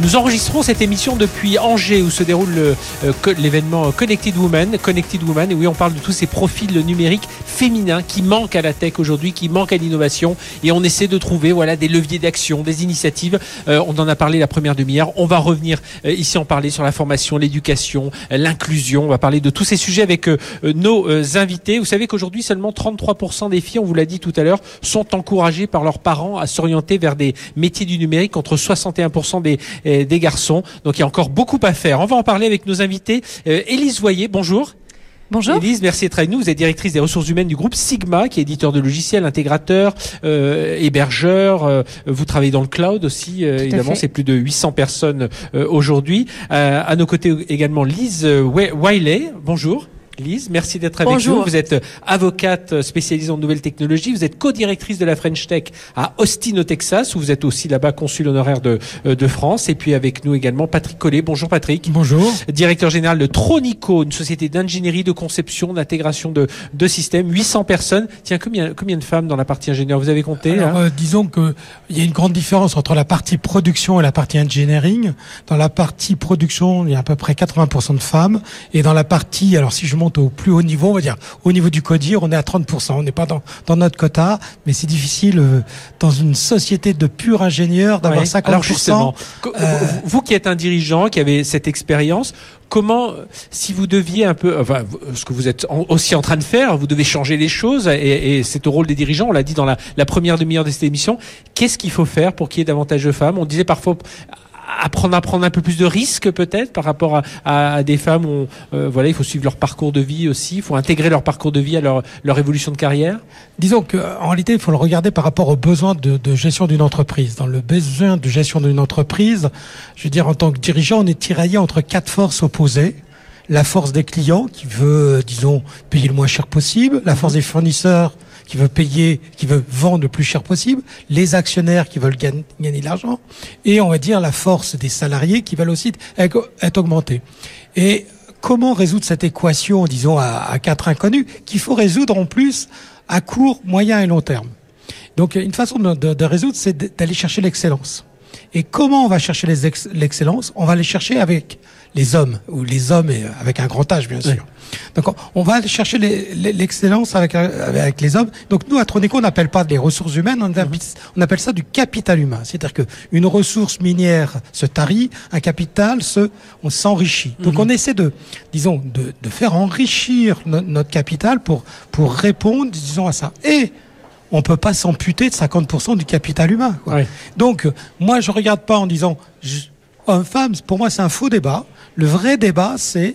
nous enregistrons cette émission depuis Angers où se déroule euh, l'événement Connected Woman. Connected Woman. Et oui, on parle de tous ces profils numériques féminins qui manquent à la tech aujourd'hui, qui manquent à l'innovation. Et on essaie de trouver, voilà, des leviers d'action, des initiatives. Euh, on en a parlé la première demi-heure. On va revenir euh, ici en parler sur la formation, l'éducation, l'inclusion. On va parler de tous ces sujets avec euh, nos euh, invités. Vous savez qu'aujourd'hui, seulement 33% des filles, on vous l'a dit tout à l'heure, sont encouragées par leurs parents à s'orienter vers des métiers du numérique contre 61% des, euh, des garçons. Donc il y a encore beaucoup à faire. On va en parler avec nos invités. Élise Voyer, bonjour. Bonjour. Élise, merci d'être avec nous. Vous êtes directrice des ressources humaines du groupe Sigma, qui est éditeur de logiciels, intégrateur, euh, hébergeur. Euh, vous travaillez dans le cloud aussi, euh, évidemment. C'est plus de 800 personnes euh, aujourd'hui. à nos côtés également Lise Wiley. Bonjour. Lise, merci d'être avec nous. Vous êtes avocate spécialisée en nouvelles technologies. Vous êtes co-directrice de la French Tech à Austin, au Texas, où vous êtes aussi là-bas consul honoraire de, euh, de France. Et puis avec nous également Patrick Collet. Bonjour Patrick. Bonjour. Directeur général de Tronico, une société d'ingénierie, de conception, d'intégration de, de systèmes. 800 personnes. Tiens, combien, combien de femmes dans la partie ingénieur? Vous avez compté Alors, euh, Disons qu'il y a une grande différence entre la partie production et la partie engineering. Dans la partie production, il y a à peu près 80% de femmes. Et dans la partie, alors si je monte au plus haut niveau, on va dire au niveau du codir, on est à 30%. On n'est pas dans, dans notre quota, mais c'est difficile euh, dans une société de purs ingénieurs d'avoir 50%. Alors justement, euh, vous qui êtes un dirigeant, qui avez cette expérience, comment, si vous deviez un peu, enfin, ce que vous êtes aussi en train de faire, vous devez changer les choses, et, et c'est au rôle des dirigeants, on l'a dit dans la, la première demi-heure de cette émission, qu'est-ce qu'il faut faire pour qu'il y ait davantage de femmes? On disait parfois à prendre, à prendre un peu plus de risques peut-être par rapport à, à, des femmes où euh, voilà, il faut suivre leur parcours de vie aussi, il faut intégrer leur parcours de vie à leur, leur évolution de carrière. Disons qu'en réalité, il faut le regarder par rapport aux besoins de, de gestion d'une entreprise. Dans le besoin de gestion d'une entreprise, je veux dire, en tant que dirigeant, on est tiraillé entre quatre forces opposées. La force des clients qui veut, disons, payer le moins cher possible, la force des fournisseurs qui veut payer, qui veut vendre le plus cher possible, les actionnaires qui veulent gagner, de l'argent, et on va dire la force des salariés qui veulent aussi être, augmentés. Et comment résoudre cette équation, disons, à, quatre inconnus, qu'il faut résoudre en plus à court, moyen et long terme? Donc une façon de, de résoudre, c'est d'aller chercher l'excellence. Et comment on va chercher l'excellence? On va aller chercher avec les hommes, ou les hommes avec un grand âge, bien sûr. Donc on va chercher l'excellence avec, avec les hommes. Donc nous, à Tronico, on n'appelle pas des ressources humaines, on appelle, on appelle ça du capital humain. C'est-à-dire que une ressource minière se tarit, un capital se, on s'enrichit. Donc on essaie de, disons, de, de faire enrichir notre capital pour, pour répondre, disons, à ça. Et on peut pas s'amputer de 50% du capital humain. Donc, moi, je regarde pas en disant homme-femme. Pour moi, c'est un faux débat. Le vrai débat, c'est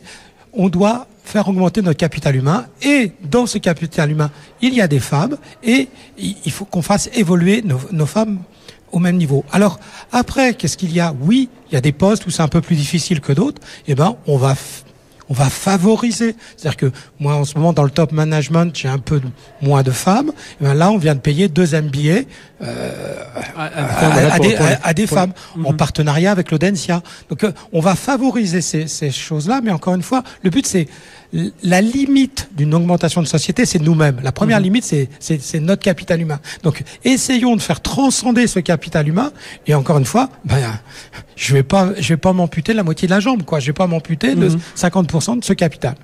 on doit faire augmenter notre capital humain et dans ce capital humain, il y a des femmes et il faut qu'on fasse évoluer nos, nos femmes au même niveau. Alors après, qu'est-ce qu'il y a? Oui, il y a des postes où c'est un peu plus difficile que d'autres. Eh ben, on va on va favoriser. C'est-à-dire que moi, en ce moment, dans le top management, j'ai un peu moins de femmes. Et ben là, on vient de payer deux MBA euh, à, des, femmes en mhm. partenariat avec l'Audencia. Donc, euh, on va favoriser ces, ces choses-là, mais encore une fois, le but, c'est la limite d'une augmentation de société, c'est nous-mêmes. La première mhm. limite, c'est notre capital humain. Donc, essayons de faire transcender ce capital humain. Et encore une fois, ben, je vais pas, je vais pas m'amputer la moitié de la jambe, quoi. Je vais pas m'amputer de 50% mhm. de ce capital.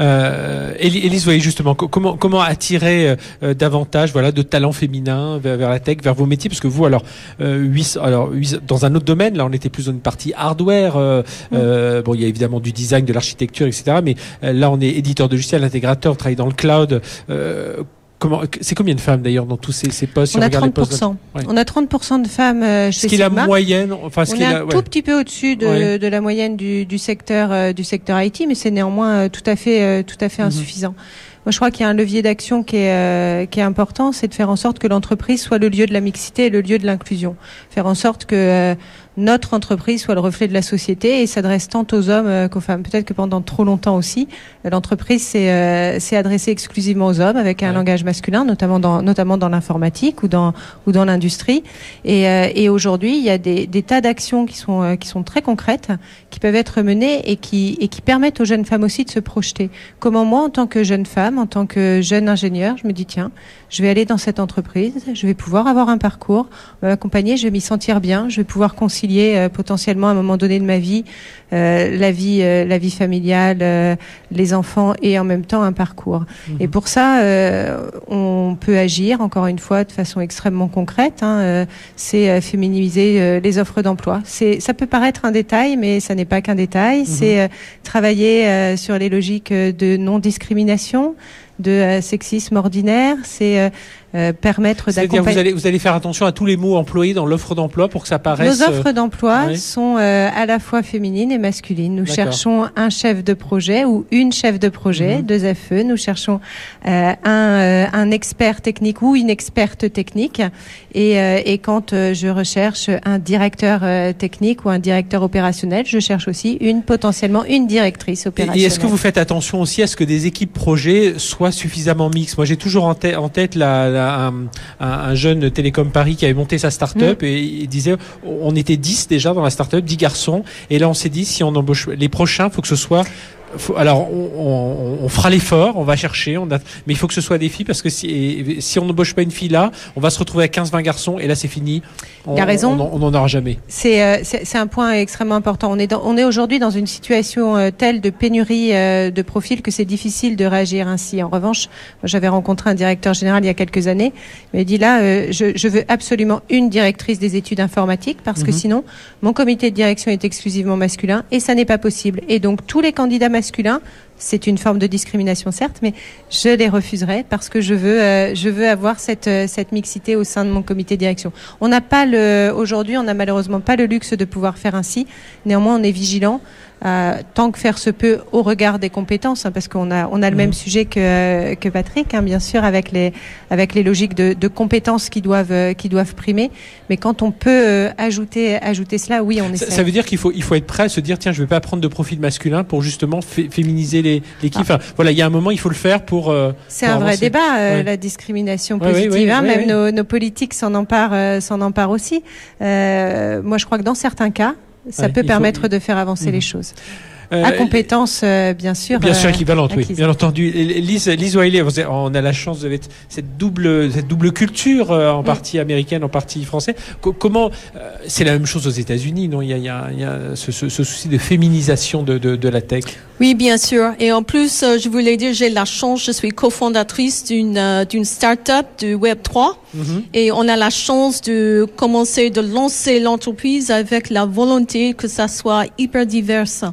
Euh, Élise, voyez justement comment comment attirer euh, euh, davantage voilà de talents féminins vers, la tech, vers vos métiers, parce que vous alors euh, alors dans un autre domaine, là on était plus dans une partie hardware. Euh, mm. bon, il y a évidemment du design, de l'architecture, etc. Mais là on est éditeur de logiciel, intégrateur, travaille dans le cloud c'est combien de femmes d'ailleurs dans tous ces, ces postes On a 30%. On a 30% de femmes euh, chez ce qui est la moyenne enfin, On est, un tout petit peu au-dessus de, de, la moyenne du, du secteur euh, du secteur IT, mais c'est néanmoins euh, tout à fait tout à fait mhm. insuffisant. Moi, je crois qu'il y a un levier d'action qui est qui est important, c'est de faire en sorte que l'entreprise soit le lieu de la mixité et le lieu de l'inclusion. Faire en sorte que notre entreprise soit le reflet de la société et s'adresse tant aux hommes euh, qu'aux femmes. Peut-être que pendant trop longtemps aussi, l'entreprise s'est euh, adressée exclusivement aux hommes avec un langage masculin, notamment dans notamment dans l'informatique ou dans ou dans l'industrie. Et, euh, et aujourd'hui, il y a des, des tas d'actions qui sont euh, qui sont très concrètes, qui peuvent être menées et qui et qui permettent aux jeunes femmes aussi de se projeter. Comment moi, en tant que jeune femme, en tant que jeune ingénieur, je me dis tiens, je vais aller dans cette entreprise, je vais pouvoir avoir un parcours, m'accompagner, je vais m'y sentir bien, je vais pouvoir concilier euh, potentiellement à un moment donné de ma vie euh, la vie euh, la vie familiale, les enfants et en même temps un parcours. Mhm. Et pour ça, on peut agir encore une fois de façon extrêmement concrète. Hein, c'est féminiser les offres d'emploi. C'est ça peut paraître un détail, mais ça n'est pas qu'un détail. Mhm. C'est travailler sur les logiques de non discrimination de sexisme ordinaire, c'est euh, permettre d'accompagner. Vous allez, vous allez faire attention à tous les mots employés dans l'offre d'emploi pour que ça paraisse. Nos offres d'emploi sont euh, à la fois féminines et masculines. Nous cherchons un chef de projet ou une chef de projet, mhm. deux FE. Nous cherchons euh, un, un expert technique ou une experte technique. Et, et quand je recherche un directeur technique ou un directeur opérationnel, je cherche aussi une potentiellement une directrice opérationnelle. Et, est-ce que vous faites attention aussi à ce que des équipes projets soient suffisamment mixtes? Moi, j'ai toujours en, en tête la un, jeune Télécom Paris qui avait monté sa start-up mm. et il disait on était 10 déjà dans la start-up, 10 garçons. Et là, on s'est dit si on embauche les prochains, faut que ce soit alors, on, fera l'effort, on va chercher, on mais il faut que ce soit des filles parce que si, si on n'embauche pas une fille là, on va se retrouver à 15-20 garçons et là c'est fini. On, a raison. On n'en aura jamais. Euh, c'est un point extrêmement important. On est, on est aujourd'hui dans une situation euh, telle de pénurie euh, de profils que c'est difficile de réagir ainsi. En revanche, j'avais rencontré un directeur général il y a quelques années. Il m'a dit là, je, veux absolument une directrice des études informatiques parce que mhm. sinon, mon comité de direction est exclusivement masculin et ça n'est pas possible. Et donc tous les candidats masculins masculin c'est une forme de discrimination certes, mais je les refuserai parce que je veux, euh, je veux avoir cette, euh, cette mixité au sein de mon comité de direction. On n'a pas le, aujourd'hui, on n'a malheureusement pas le luxe de pouvoir faire ainsi. Néanmoins, on est vigilant. Euh, tant que faire se peut au regard des compétences, hein, parce qu'on a on a le même mhm. sujet que que Patrick, hein, bien sûr, avec les avec les logiques de, de compétences qui doivent qui doivent primer. Mais quand on peut ajouter ajouter cela, oui, on essaie. Ça, veut dire qu'il faut il faut être prêt à se dire tiens, je vais pas prendre de profil masculin pour justement féminiser Ah. Enfin, voilà, il y a un moment, il faut le faire pour. C'est un vrai débat, la discrimination positive. hein, même nos, nos, politiques s'en emparent s'en emparent aussi. moi, je crois que dans certains cas ça peut permettre de faire avancer les mhm. choses. Euh, à compétences, euh, bien sûr. Bien sûr, euh, équivalente, oui. Bien entendu. Lise, Lise Wiley, on a la chance de cette double, cette double culture, en partie américaine, en partie française. comment, c'est la même chose aux États-Unis, non? Il y, a, il y a, il y a ce, ce, souci de féminisation de, de, de, la tech. Oui, bien sûr. Et en plus, je voulais dire, j'ai la chance, je suis cofondatrice d'une d'une start-up de Web 3. Mhm. Et on a la chance de commencer, de lancer l'entreprise avec la volonté que ça soit hyper diverse.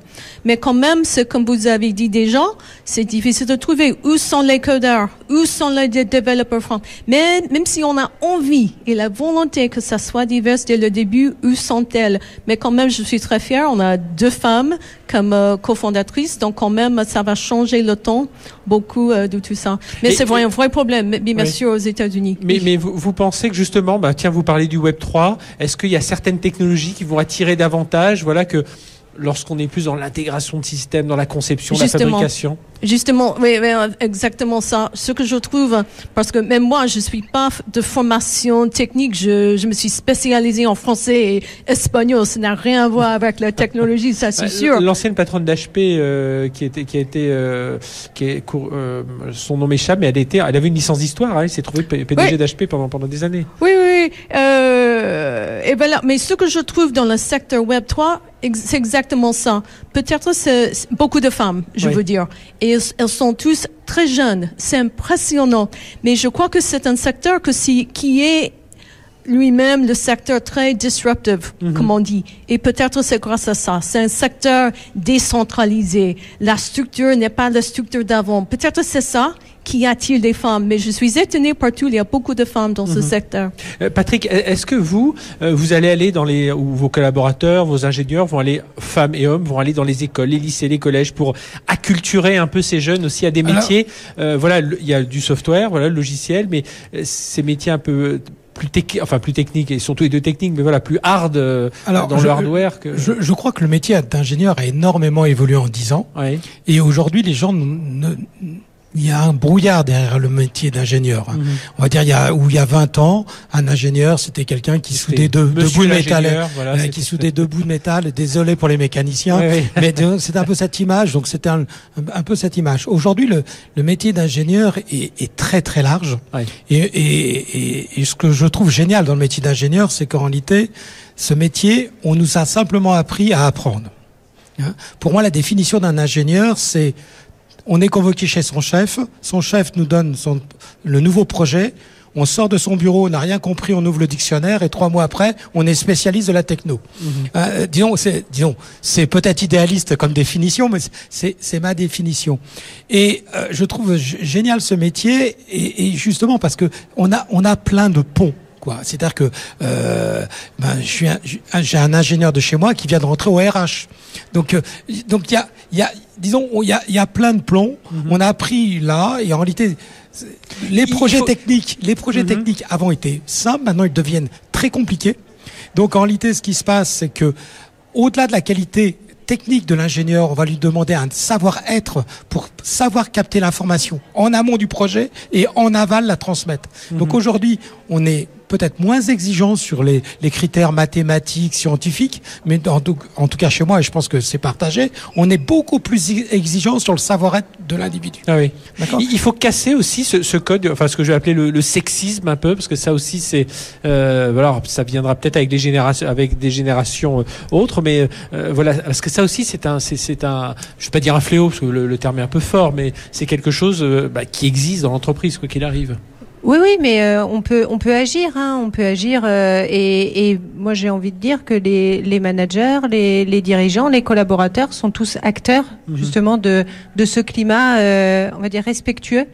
Mais quand même, c'est comme vous avez dit déjà, c'est difficile de trouver où sont les codeurs, où sont les développeurs front. Mais même si on a envie et la volonté que ça soit divers dès le début, où sont-elles? Mais quand même, je suis très fière. On a deux femmes comme euh, cofondatrices, donc quand même, ça va changer le temps beaucoup euh, de tout ça. Mais c'est vrai un vrai problème, bien sûr, aux États-Unis. Mais, mais vous, vous, pensez que justement, bah, tiens, vous parlez du Web 3. Est-ce qu'il y a certaines technologies qui vont attirer davantage, voilà que lorsqu'on est plus dans l'intégration de systèmes, dans la conception, la fabrication Justement, oui, exactement ça. Ce que je trouve, parce que même moi, je suis pas de formation technique, je, je me suis spécialisée en français et espagnol. Ça n'a rien à voir avec la technologie, ça c'est bah, sûr. L'ancienne patronne d'HP, euh, qui était, qui a été, euh, qui est, euh, son nom m'échappe, mais elle était, elle avait une licence d'histoire. Hein, elle s'est trouvée PDG d'HP pendant pendant des années. Oui, oui. Euh, et voilà. Mais ce que je trouve dans le secteur Web 3, c'est exactement ça. Peut-être c'est beaucoup de femmes, je veux dire. Et elles sont tous très jeunes. C'est impressionnant. Mais je crois que c'est un secteur que si, qui est lui-même le secteur très disruptive, mhm. comme on dit. Et peut-être c'est grâce à ça. C'est un secteur décentralisé. La structure n'est pas la structure d'avant. Peut-être c'est ça qui attire des femmes? Mais je suis étonnée partout, il y a beaucoup de femmes dans ce mhm. secteur. Euh, Patrick, est-ce que vous, euh, vous allez aller dans les, ou vos collaborateurs, vos ingénieurs vont aller, femmes et hommes, vont aller dans les écoles, les lycées, les collèges pour acculturer un peu ces jeunes aussi à des métiers? Euh, voilà, il y a du software, voilà, le logiciel, mais ces métiers un peu plus techniques, enfin plus techniques et surtout les deux techniques, mais voilà, plus hard dans le hardware. Que... Je, je, crois que le métier d'ingénieur a énormément évolué en 10 ans. Et aujourd'hui, les gens ne, il y a un brouillard derrière le métier d'ingénieur. Mhm. On va dire il y a où il y a 20 ans, un ingénieur c'était quelqu'un qui soudait deux, bouts de métal, euh, qui soudait deux bouts de métal. Désolé pour les mécaniciens, mais c'est un peu cette image. Donc c'était un, un, peu cette image. Aujourd'hui, le, le métier d'ingénieur est, est, très très large. Et, et, et, ce que je trouve génial dans le métier d'ingénieur, c'est qu'en réalité, ce métier, on nous a simplement appris à apprendre. Hein. Pour moi, la définition d'un ingénieur, c'est on est convoqué chez son chef, son chef nous donne son, le nouveau projet, on sort de son bureau, on n'a rien compris, on ouvre le dictionnaire et trois mois après, on est spécialiste de la techno. Mhm. Euh, disons, c'est, disons, c'est peut-être idéaliste comme définition, mais c'est, c'est ma définition. Et euh, je trouve génial ce métier, et, et, justement parce que on a, on a plein de ponts quoi. C'est-à-dire que euh, ben, je suis j'ai un ingénieur de chez moi qui vient de rentrer au RH. Donc euh, donc il y a il y a disons il y a il y a plein de plombs. Mhm. On a appris là et en réalité les projets techniques les projets mhm. techniques avant étaient simples, maintenant ils deviennent très compliqués. Donc en réalité ce qui se passe c'est que au-delà de la qualité technique de l'ingénieur, on va lui demander un savoir-être pour savoir capter l'information en amont du projet et en aval la transmettre. Donc mhm. aujourd'hui, on est peut-être moins exigeant sur les, les, critères mathématiques, scientifiques, mais en tout, en tout, cas chez moi, et je pense que c'est partagé, on est beaucoup plus exigeant sur le savoir-être de l'individu. Ah oui. Il faut casser aussi ce, ce, code, enfin ce que je vais appeler le, le, sexisme un peu, parce que ça aussi c'est, euh, voilà, ça viendra peut-être avec des générations, avec des générations euh, autres, mais euh, voilà, parce que ça aussi c'est un, c'est un, je vais pas dire un fléau parce que le, le terme est un peu fort, mais c'est quelque chose euh, bah, qui existe dans l'entreprise quoi qu'il arrive. Oui, oui, mais euh, on peut on peut agir, hein, on peut agir. Euh, et, et, moi, j'ai envie de dire que les, les managers, les, les, dirigeants, les collaborateurs sont tous acteurs mhm. justement de de ce climat, euh, on va dire respectueux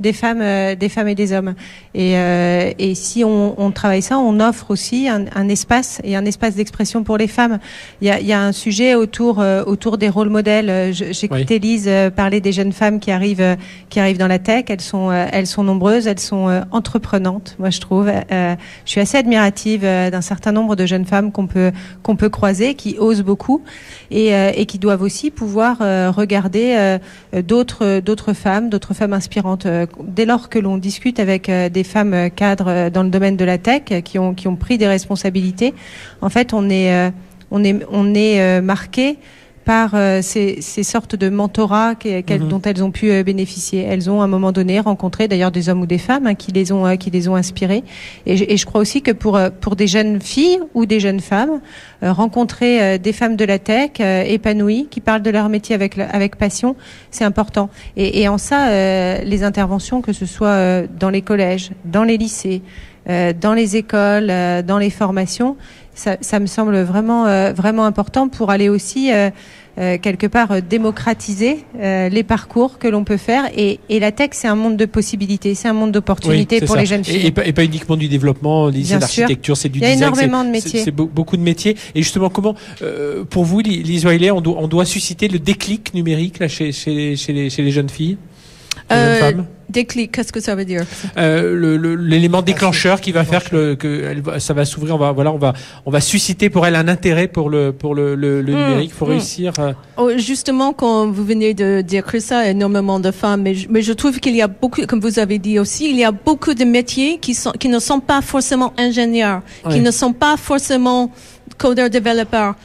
des femmes, des femmes et des hommes. Et, et si on, on, travaille ça, on offre aussi un, un espace et un espace d'expression pour les femmes. Il y a, il y a un sujet autour autour des rôles modèles. J'écoutais oui. Lise parler des jeunes femmes qui arrivent qui arrivent dans la tech. Elles sont elles sont nombreuses, elles sont euh, entreprenante, moi je trouve. Euh, je suis assez admirative euh, d'un certain nombre de jeunes femmes qu'on peut qu'on peut croiser, qui osent beaucoup et, et qui doivent aussi pouvoir regarder d'autres d'autres femmes, d'autres femmes inspirantes. Dès lors que l'on discute avec des femmes cadres dans le domaine de la tech, qui ont qui ont pris des responsabilités, en fait on est on est on est marqué par euh, ces, ces, sortes de mentorats mhm. dont elles ont pu euh, bénéficier. Elles ont à un moment donné rencontré d'ailleurs des hommes ou des femmes hein, qui les ont euh, qui les ont inspirées. Et, et, je crois aussi que pour pour des jeunes filles ou des jeunes femmes, rencontrer des femmes de la tech épanouies qui parlent de leur métier avec avec passion, c'est important. Et, et, en ça, les interventions, que ce soit dans les collèges, dans les lycées, dans les écoles, dans les formations, ça, ça, me semble vraiment euh, vraiment important pour aller aussi euh, euh quelque part démocratiser les parcours que l'on peut faire. Et, et la tech c'est un monde de possibilités c'est un monde d'opportunités pour les jeunes filles. Et, et, pas, uniquement du développement c'est l'architecture c'est du design il y a énormément de métiers. c'est beaucoup de métiers. Et justement comment pour vous Lise on doit, on doit susciter le déclic numérique là chez, chez, chez, les, chez les jeunes filles? Femmes Déclic, qu'est-ce que ça veut dire euh, L'élément déclencheur qui va faire que, que ça va s'ouvrir. On va voilà, on va on va susciter pour elle un intérêt pour le pour le, le, le hmm, numérique. Il faut hmm. réussir. Oh, justement, quand vous venez de dire que ça, énormément de femmes, mais je, mais je trouve qu'il y a beaucoup, comme vous avez dit aussi, il y a beaucoup de métiers qui sont qui ne sont pas forcément ingénieurs, qui ne sont pas forcément codeurs développeurs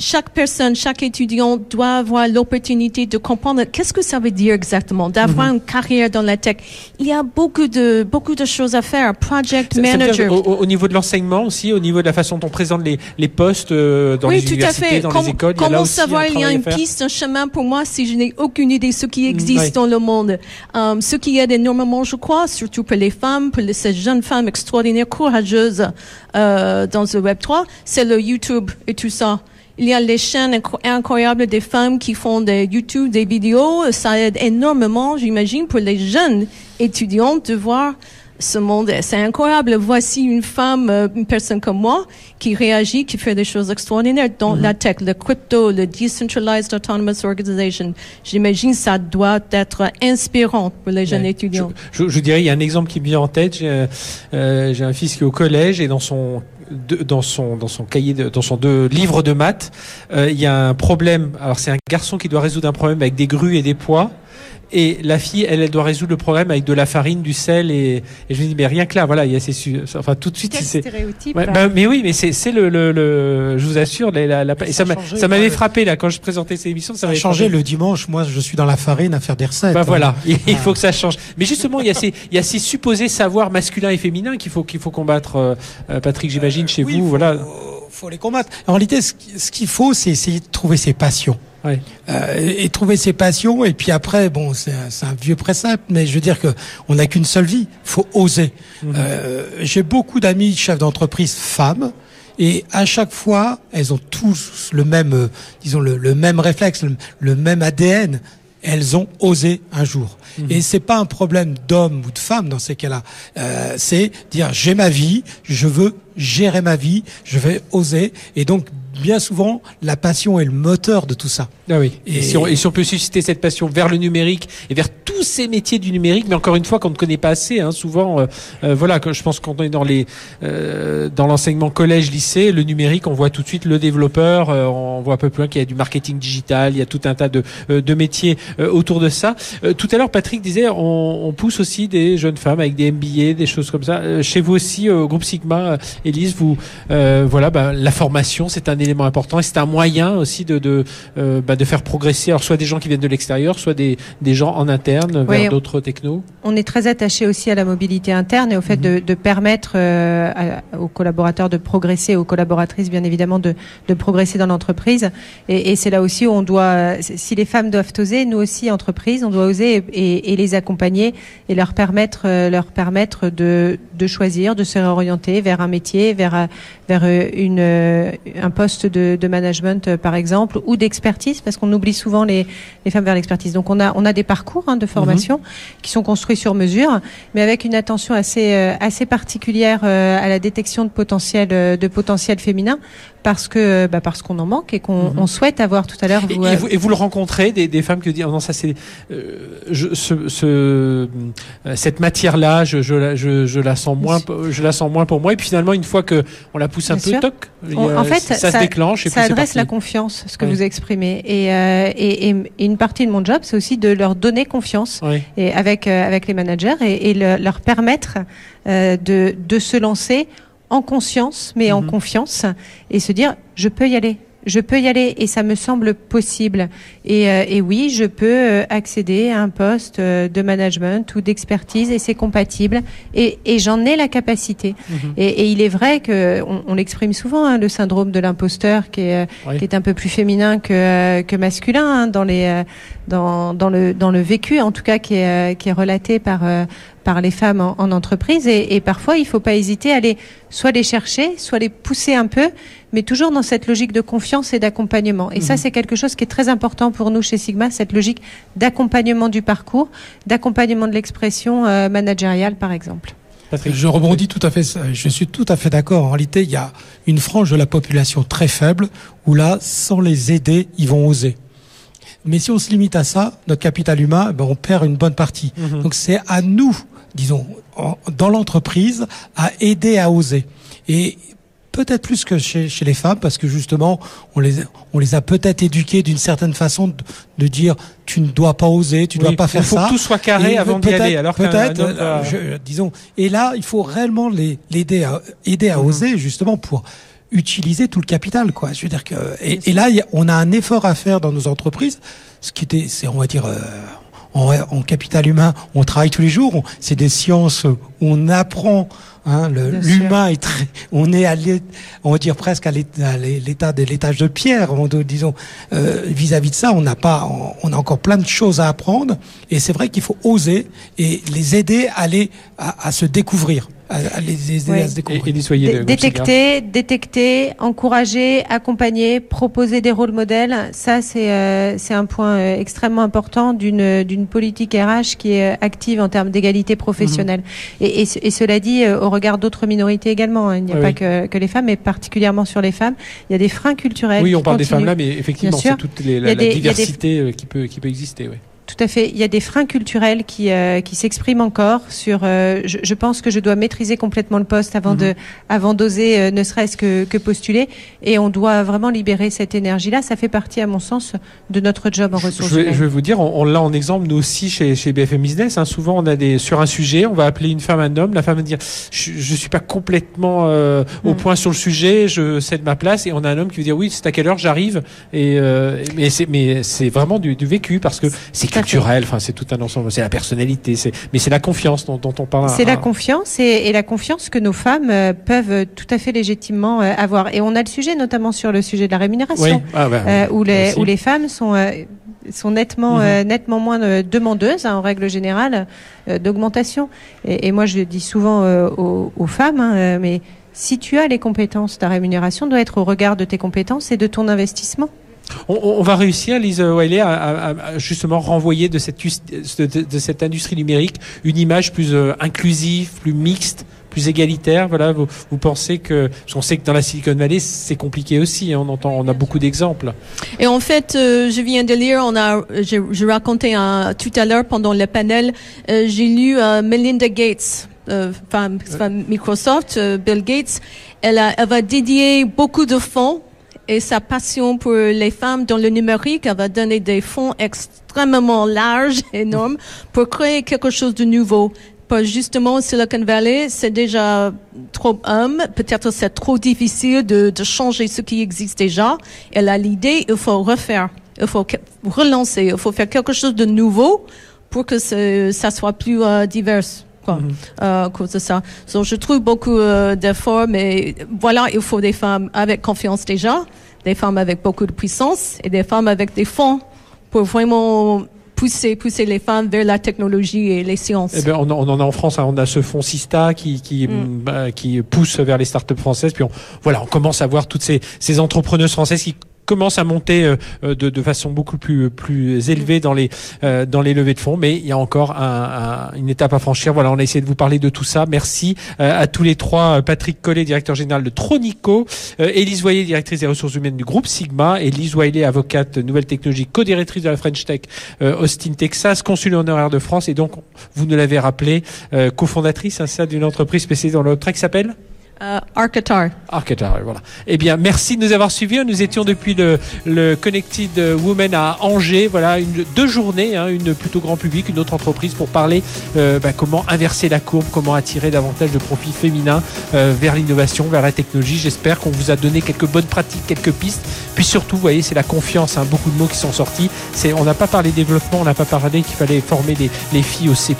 chaque personne, chaque étudiant doit avoir l'opportunité de comprendre qu'est-ce que ça veut dire exactement, d'avoir mhm. une carrière dans la tech. Il y a beaucoup de beaucoup de choses à faire. Project manager. au, niveau de l'enseignement aussi, au niveau de la façon dont on présente les, les postes euh, dans les universités, dans les écoles. Comment savoir il y a une piste, un chemin pour moi si je n'ai aucune idée de ce qui mm, existe dans le monde. Um, ce qui aide énormément, je crois, surtout pour les femmes, pour ces jeunes femmes extraordinaires, courageuses euh, dans le Web 3, c'est le YouTube et tout ça. Il y a les chaînes incroyables des femmes qui font des YouTube, des vidéos. Ça aide énormément, j'imagine, pour les jeunes étudiants de voir ce monde. C'est incroyable. Voici une femme, euh, une personne comme moi, qui réagit, qui fait des choses extraordinaires dans mm-hmm. la tech, le crypto, le Decentralized Autonomous Organization. J'imagine ça doit être inspirant pour les jeunes étudiants. Je, je, dirais, il y a un exemple qui me vient en tête. J'ai euh, un fils qui est au collège et dans son dans son dans son cahier de, dans son livre de maths, euh, il y a un problème. Alors c'est un garçon qui doit résoudre un problème avec des grues et des poids et la fille, elle, elle doit résoudre le problème avec de la farine, du sel et, et je me dis mais rien que là, voilà, il y a ces enfin tout de suite c'est stéréotype. Ouais, bah, mais oui, mais c'est c'est le, le, le, je vous assure la, la, et ça ça m'avait frappé là quand je présentais ces émissions, ça, ça a changé le dimanche. Moi, je suis dans la farine à faire des recettes. Bah voilà, [LAUGHS] il, faut que ça change. Mais justement, il y a ces il y a ces supposés savoirs masculins et féminins qu'il faut qu'il faut combattre. Euh, euh, Patrick, j'imagine chez vous, voilà. Faut les combattre. En réalité, ce qu'il faut, c'est essayer de trouver ses passions. Euh, et, trouver ses passions. Et puis après, bon, c'est un, vieux précepte, mais je veux dire que on n'a qu'une seule vie. Faut oser. Mhm. Euh, J'ai beaucoup d'amis chefs d'entreprise femmes. Et à chaque fois, elles ont tous le même, euh, disons le, le même réflexe, le, même ADN. Elles ont osé un jour. Mhm. Et c'est pas un problème d'homme ou de femme dans ces cas-là. Euh, c'est dire j'ai ma vie, je veux gérer ma vie, je vais oser. Et donc bien souvent, la passion est le moteur de tout ça. Ah oui. Et, si on, peut susciter cette passion vers le numérique et vers tous ces métiers du numérique, mais encore une fois, qu'on ne connaît pas assez, hein, souvent, euh, euh, voilà, je pense qu'on est dans les, euh, dans l'enseignement collège, lycée, le numérique, on voit tout de suite le développeur, on voit un peu plus loin qu'il y a du marketing digital, il y a tout un tas de, de métiers autour de ça. tout à l'heure, Patrick disait, on, on, pousse aussi des jeunes femmes avec des MBA, des choses comme ça. chez vous aussi, au groupe Sigma, et Élise, vous, voilà, bah, la formation, c'est un élément important et c'est un moyen aussi de de, bah, de faire progresser, alors soit des gens qui viennent de l'extérieur, soit des, des gens en interne vers d'autres technos. On est très attaché aussi à la mobilité interne et au fait mhm. de, de, permettre aux collaborateurs de progresser, aux collaboratrices bien évidemment de, de progresser dans l'entreprise. Et, et c'est là aussi où on doit, si les femmes doivent oser, nous aussi entreprises, on doit oser et, et les accompagner et leur permettre, leur permettre de, de choisir, de se réorienter vers un métier, vers vers une un poste de, de management par exemple ou d'expertise parce qu'on oublie souvent les, les femmes vers l'expertise. Donc on a on a des parcours hein, de formation mhm. qui sont construits sur mesure, mais avec une attention assez assez particulière à la détection de potentiel de potentiel féminin parce que bah parce qu'on en manque et qu'on mhm. souhaite avoir tout à l'heure. Vous, et, et, vous, le rencontrez des, des femmes qui disent oh non ça c'est euh, ce, ce, euh, cette matière là je, je, je, je, la sens moins je la sens moins pour moi et puis finalement une fois que on la pousse un peu toc en fait ça, se déclenche et ça adresse la confiance ce que vous exprimez. Et, euh, et, et, une partie de mon job c'est aussi de leur donner confiance et avec avec les managers et, leur permettre de de se lancer en conscience, mais en mhm. confiance, et se dire je peux y aller. Je peux y aller et ça me semble possible. Et, euh, et oui, je peux euh, accéder à un poste euh, de management ou d'expertise et c'est compatible. Et, et j'en ai la capacité. Mhm. et, et, il est vrai que on, on l'exprime souvent, hein, le syndrome de l'imposteur, qui est, qui est un peu plus féminin que, que masculin hein, dans les dans, dans le dans le vécu, en tout cas qui est qui est relaté par par les femmes en, entreprise. Et, parfois, il ne faut pas hésiter à aller soit les chercher, soit les pousser un peu, mais toujours dans cette logique de confiance et d'accompagnement. Et ça, mhm. c'est quelque chose qui est très important pour nous chez Sigma, cette logique d'accompagnement du parcours, d'accompagnement de l'expression euh, managériale, par exemple. Je rebondis tout à fait. Je suis tout à fait d'accord. En réalité, il y a une frange de la population très faible où là, sans les aider, ils vont oser. Mais si on se limite à ça, notre capital humain, ben on perd une bonne partie. Mhm. Donc c'est à nous disons, dans l'entreprise, à aider à oser. Et peut-être plus que chez, chez, les femmes, parce que justement, on les, on les a peut-être éduquées d'une certaine façon de, de, dire tu ne dois pas oser, tu ne dois pas faire ça. Il faut que tout soit carré avant d'y aller. Alors peut-être, euh, disons. Et là, il faut réellement les l'aider à aider à mhm. oser justement pour utiliser tout le capital, quoi. Je veux dire que et, et là, on a un effort à faire dans nos entreprises, ce qui était, c'est on va dire. Euh, en, capital humain, on travaille tous les jours. C'est des sciences où on apprend. Hein, L'humain est très, on est à on va dire presque à l'état de l'étage de pierre. disons euh, vis-à-vis de ça, on n'a pas, on a encore plein de choses à apprendre. Et c'est vrai qu'il faut oser et les aider à aller à se découvrir à, les aider à se découvrir. détecter, détecter, encourager, accompagner, proposer des rôles modèles. Ça, c'est euh, c'est un point euh, extrêmement important d'une d'une politique RH qui est active en termes d'égalité professionnelle. Mhm. Et, et, cela dit, euh, au regard d'autres minorités également. Hein. Il n'y a pas que, que les femmes, mais particulièrement sur les femmes. Il y a des freins culturels. Oui, on parle des femmes là, mais effectivement, c'est toute les, la, diversité qui peut qui peut exister. Oui. Tout à fait. Il y a des freins culturels qui, euh, qui s'expriment encore sur. Euh, je, je, pense que je dois maîtriser complètement le poste avant de, mhm. avant d'oser, euh, ne serait-ce que, que, postuler. Et on doit vraiment libérer cette énergie-là. Ça fait partie, à mon sens, de notre job en ressources je vais, je vais vous dire, on, l'a en exemple nous aussi chez, chez BFM Business. Hein, souvent, on a des sur un sujet, on va appeler une femme un homme. La femme va dire, je, je suis pas complètement au mm. point sur le sujet, je cède ma place. Et on a un homme qui veut dire, oui, c'est à quelle heure j'arrive. Et mais c'est mais c'est vraiment du, du vécu parce que c'est culturel. Enfin, c'est tout un ensemble. C'est la personnalité. C'est, mais c'est la confiance dont, on parle. C'est la confiance et, la confiance que nos femmes euh, peuvent tout à fait légitimement euh, avoir. Et on a le sujet, notamment sur le sujet de la rémunération, ah, bah, euh, où les où les femmes sont sont nettement mhm. nettement moins demandeuses hein, en règle générale d'augmentation. Et, moi, je dis souvent aux, femmes, hein, mais si tu as les compétences, ta rémunération doit être au regard de tes compétences et de ton investissement. On, va réussir, Lise Wiley, à, justement renvoyer de cette, de, cette industrie numérique une image plus euh, inclusive, plus mixte, plus égalitaire. Voilà, vous, pensez que, parce qu'on sait que dans la Silicon Valley, c'est compliqué aussi. Hein, on entend, on a beaucoup d'exemples. Et en fait, euh, je viens de lire, on a, je, je racontais tout à l'heure pendant le panel, euh, j'ai lu Melinda Gates. Enfin, Microsoft, Bill Gates, elle, elle va dédier beaucoup de fonds et sa passion pour les femmes dans le numérique, elle va donner des fonds extrêmement larges, énormes, pour créer quelque chose de nouveau. pas justement Silicon Valley, c'est déjà trop homme. Peut-être c'est trop difficile de, de changer ce qui existe déjà. Elle a l'idée, il faut refaire, il faut relancer, il faut faire quelque chose de nouveau pour que ça soit plus euh. Quoi, mm -hmm. à cause de ça. Donc, je trouve beaucoup euh, d'efforts, mais voilà, il faut des femmes avec confiance déjà, des femmes avec beaucoup de puissance et des femmes avec des fonds pour vraiment pousser, pousser les femmes vers la technologie et les sciences. Eh ben, on, on, en a en France, hein, on a ce fonds Sista qui qui, mm. bah, qui pousse vers les startups françaises. Puis on, voilà, on commence à voir toutes ces, ces entrepreneuses françaises qui commence à monter euh, euh, de, de, façon beaucoup plus plus élevée dans les euh, dans les levées de fonds, mais il y a encore un, un, une étape à franchir. Voilà, on a essayé de vous parler de tout ça. Merci à tous les trois. Patrick Collet, directeur général de Tronico, Élise Voyer, directrice des ressources humaines du groupe Sigma, et Lise Wiley, avocate nouvelle technologie, co-directrice de la French Tech Austin, Texas, consul honoraire de France, et donc vous nous l'avez rappelé, cofondatrice hein, d'une entreprise spécialisée dans le qui s'appelle? Euh, Arcatar. Arcatar, voilà. Eh bien, merci de nous avoir suivis. Nous étions depuis le, le Connected Women à Angers. Voilà, une, deux journées, hein, une plutôt grand public, une autre entreprise pour parler euh, bah, comment inverser la courbe, comment attirer davantage de profils féminins euh, vers l'innovation, vers la technologie. J'espère qu'on vous a donné quelques bonnes pratiques, quelques pistes. Puis surtout, vous voyez, c'est la confiance. Hein, beaucoup de mots qui sont sortis. On n'a pas parlé développement, on n'a pas parlé qu'il fallait former les, les filles au C++,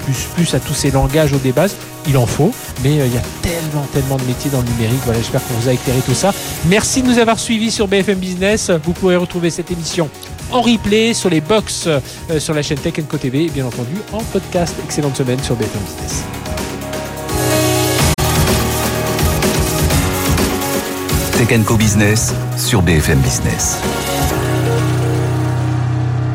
à tous ces langages, au débat. Il en faut, mais il y a tellement, tellement de métiers dans le numérique. Voilà, j'espère qu'on vous a éclairé tout ça. Merci de nous avoir suivis sur BFM Business. Vous pourrez retrouver cette émission en replay sur les box euh, sur la chaîne Tech Co TV et bien entendu en podcast. Excellente semaine sur BFM Business. Tech Co Business sur BFM Business.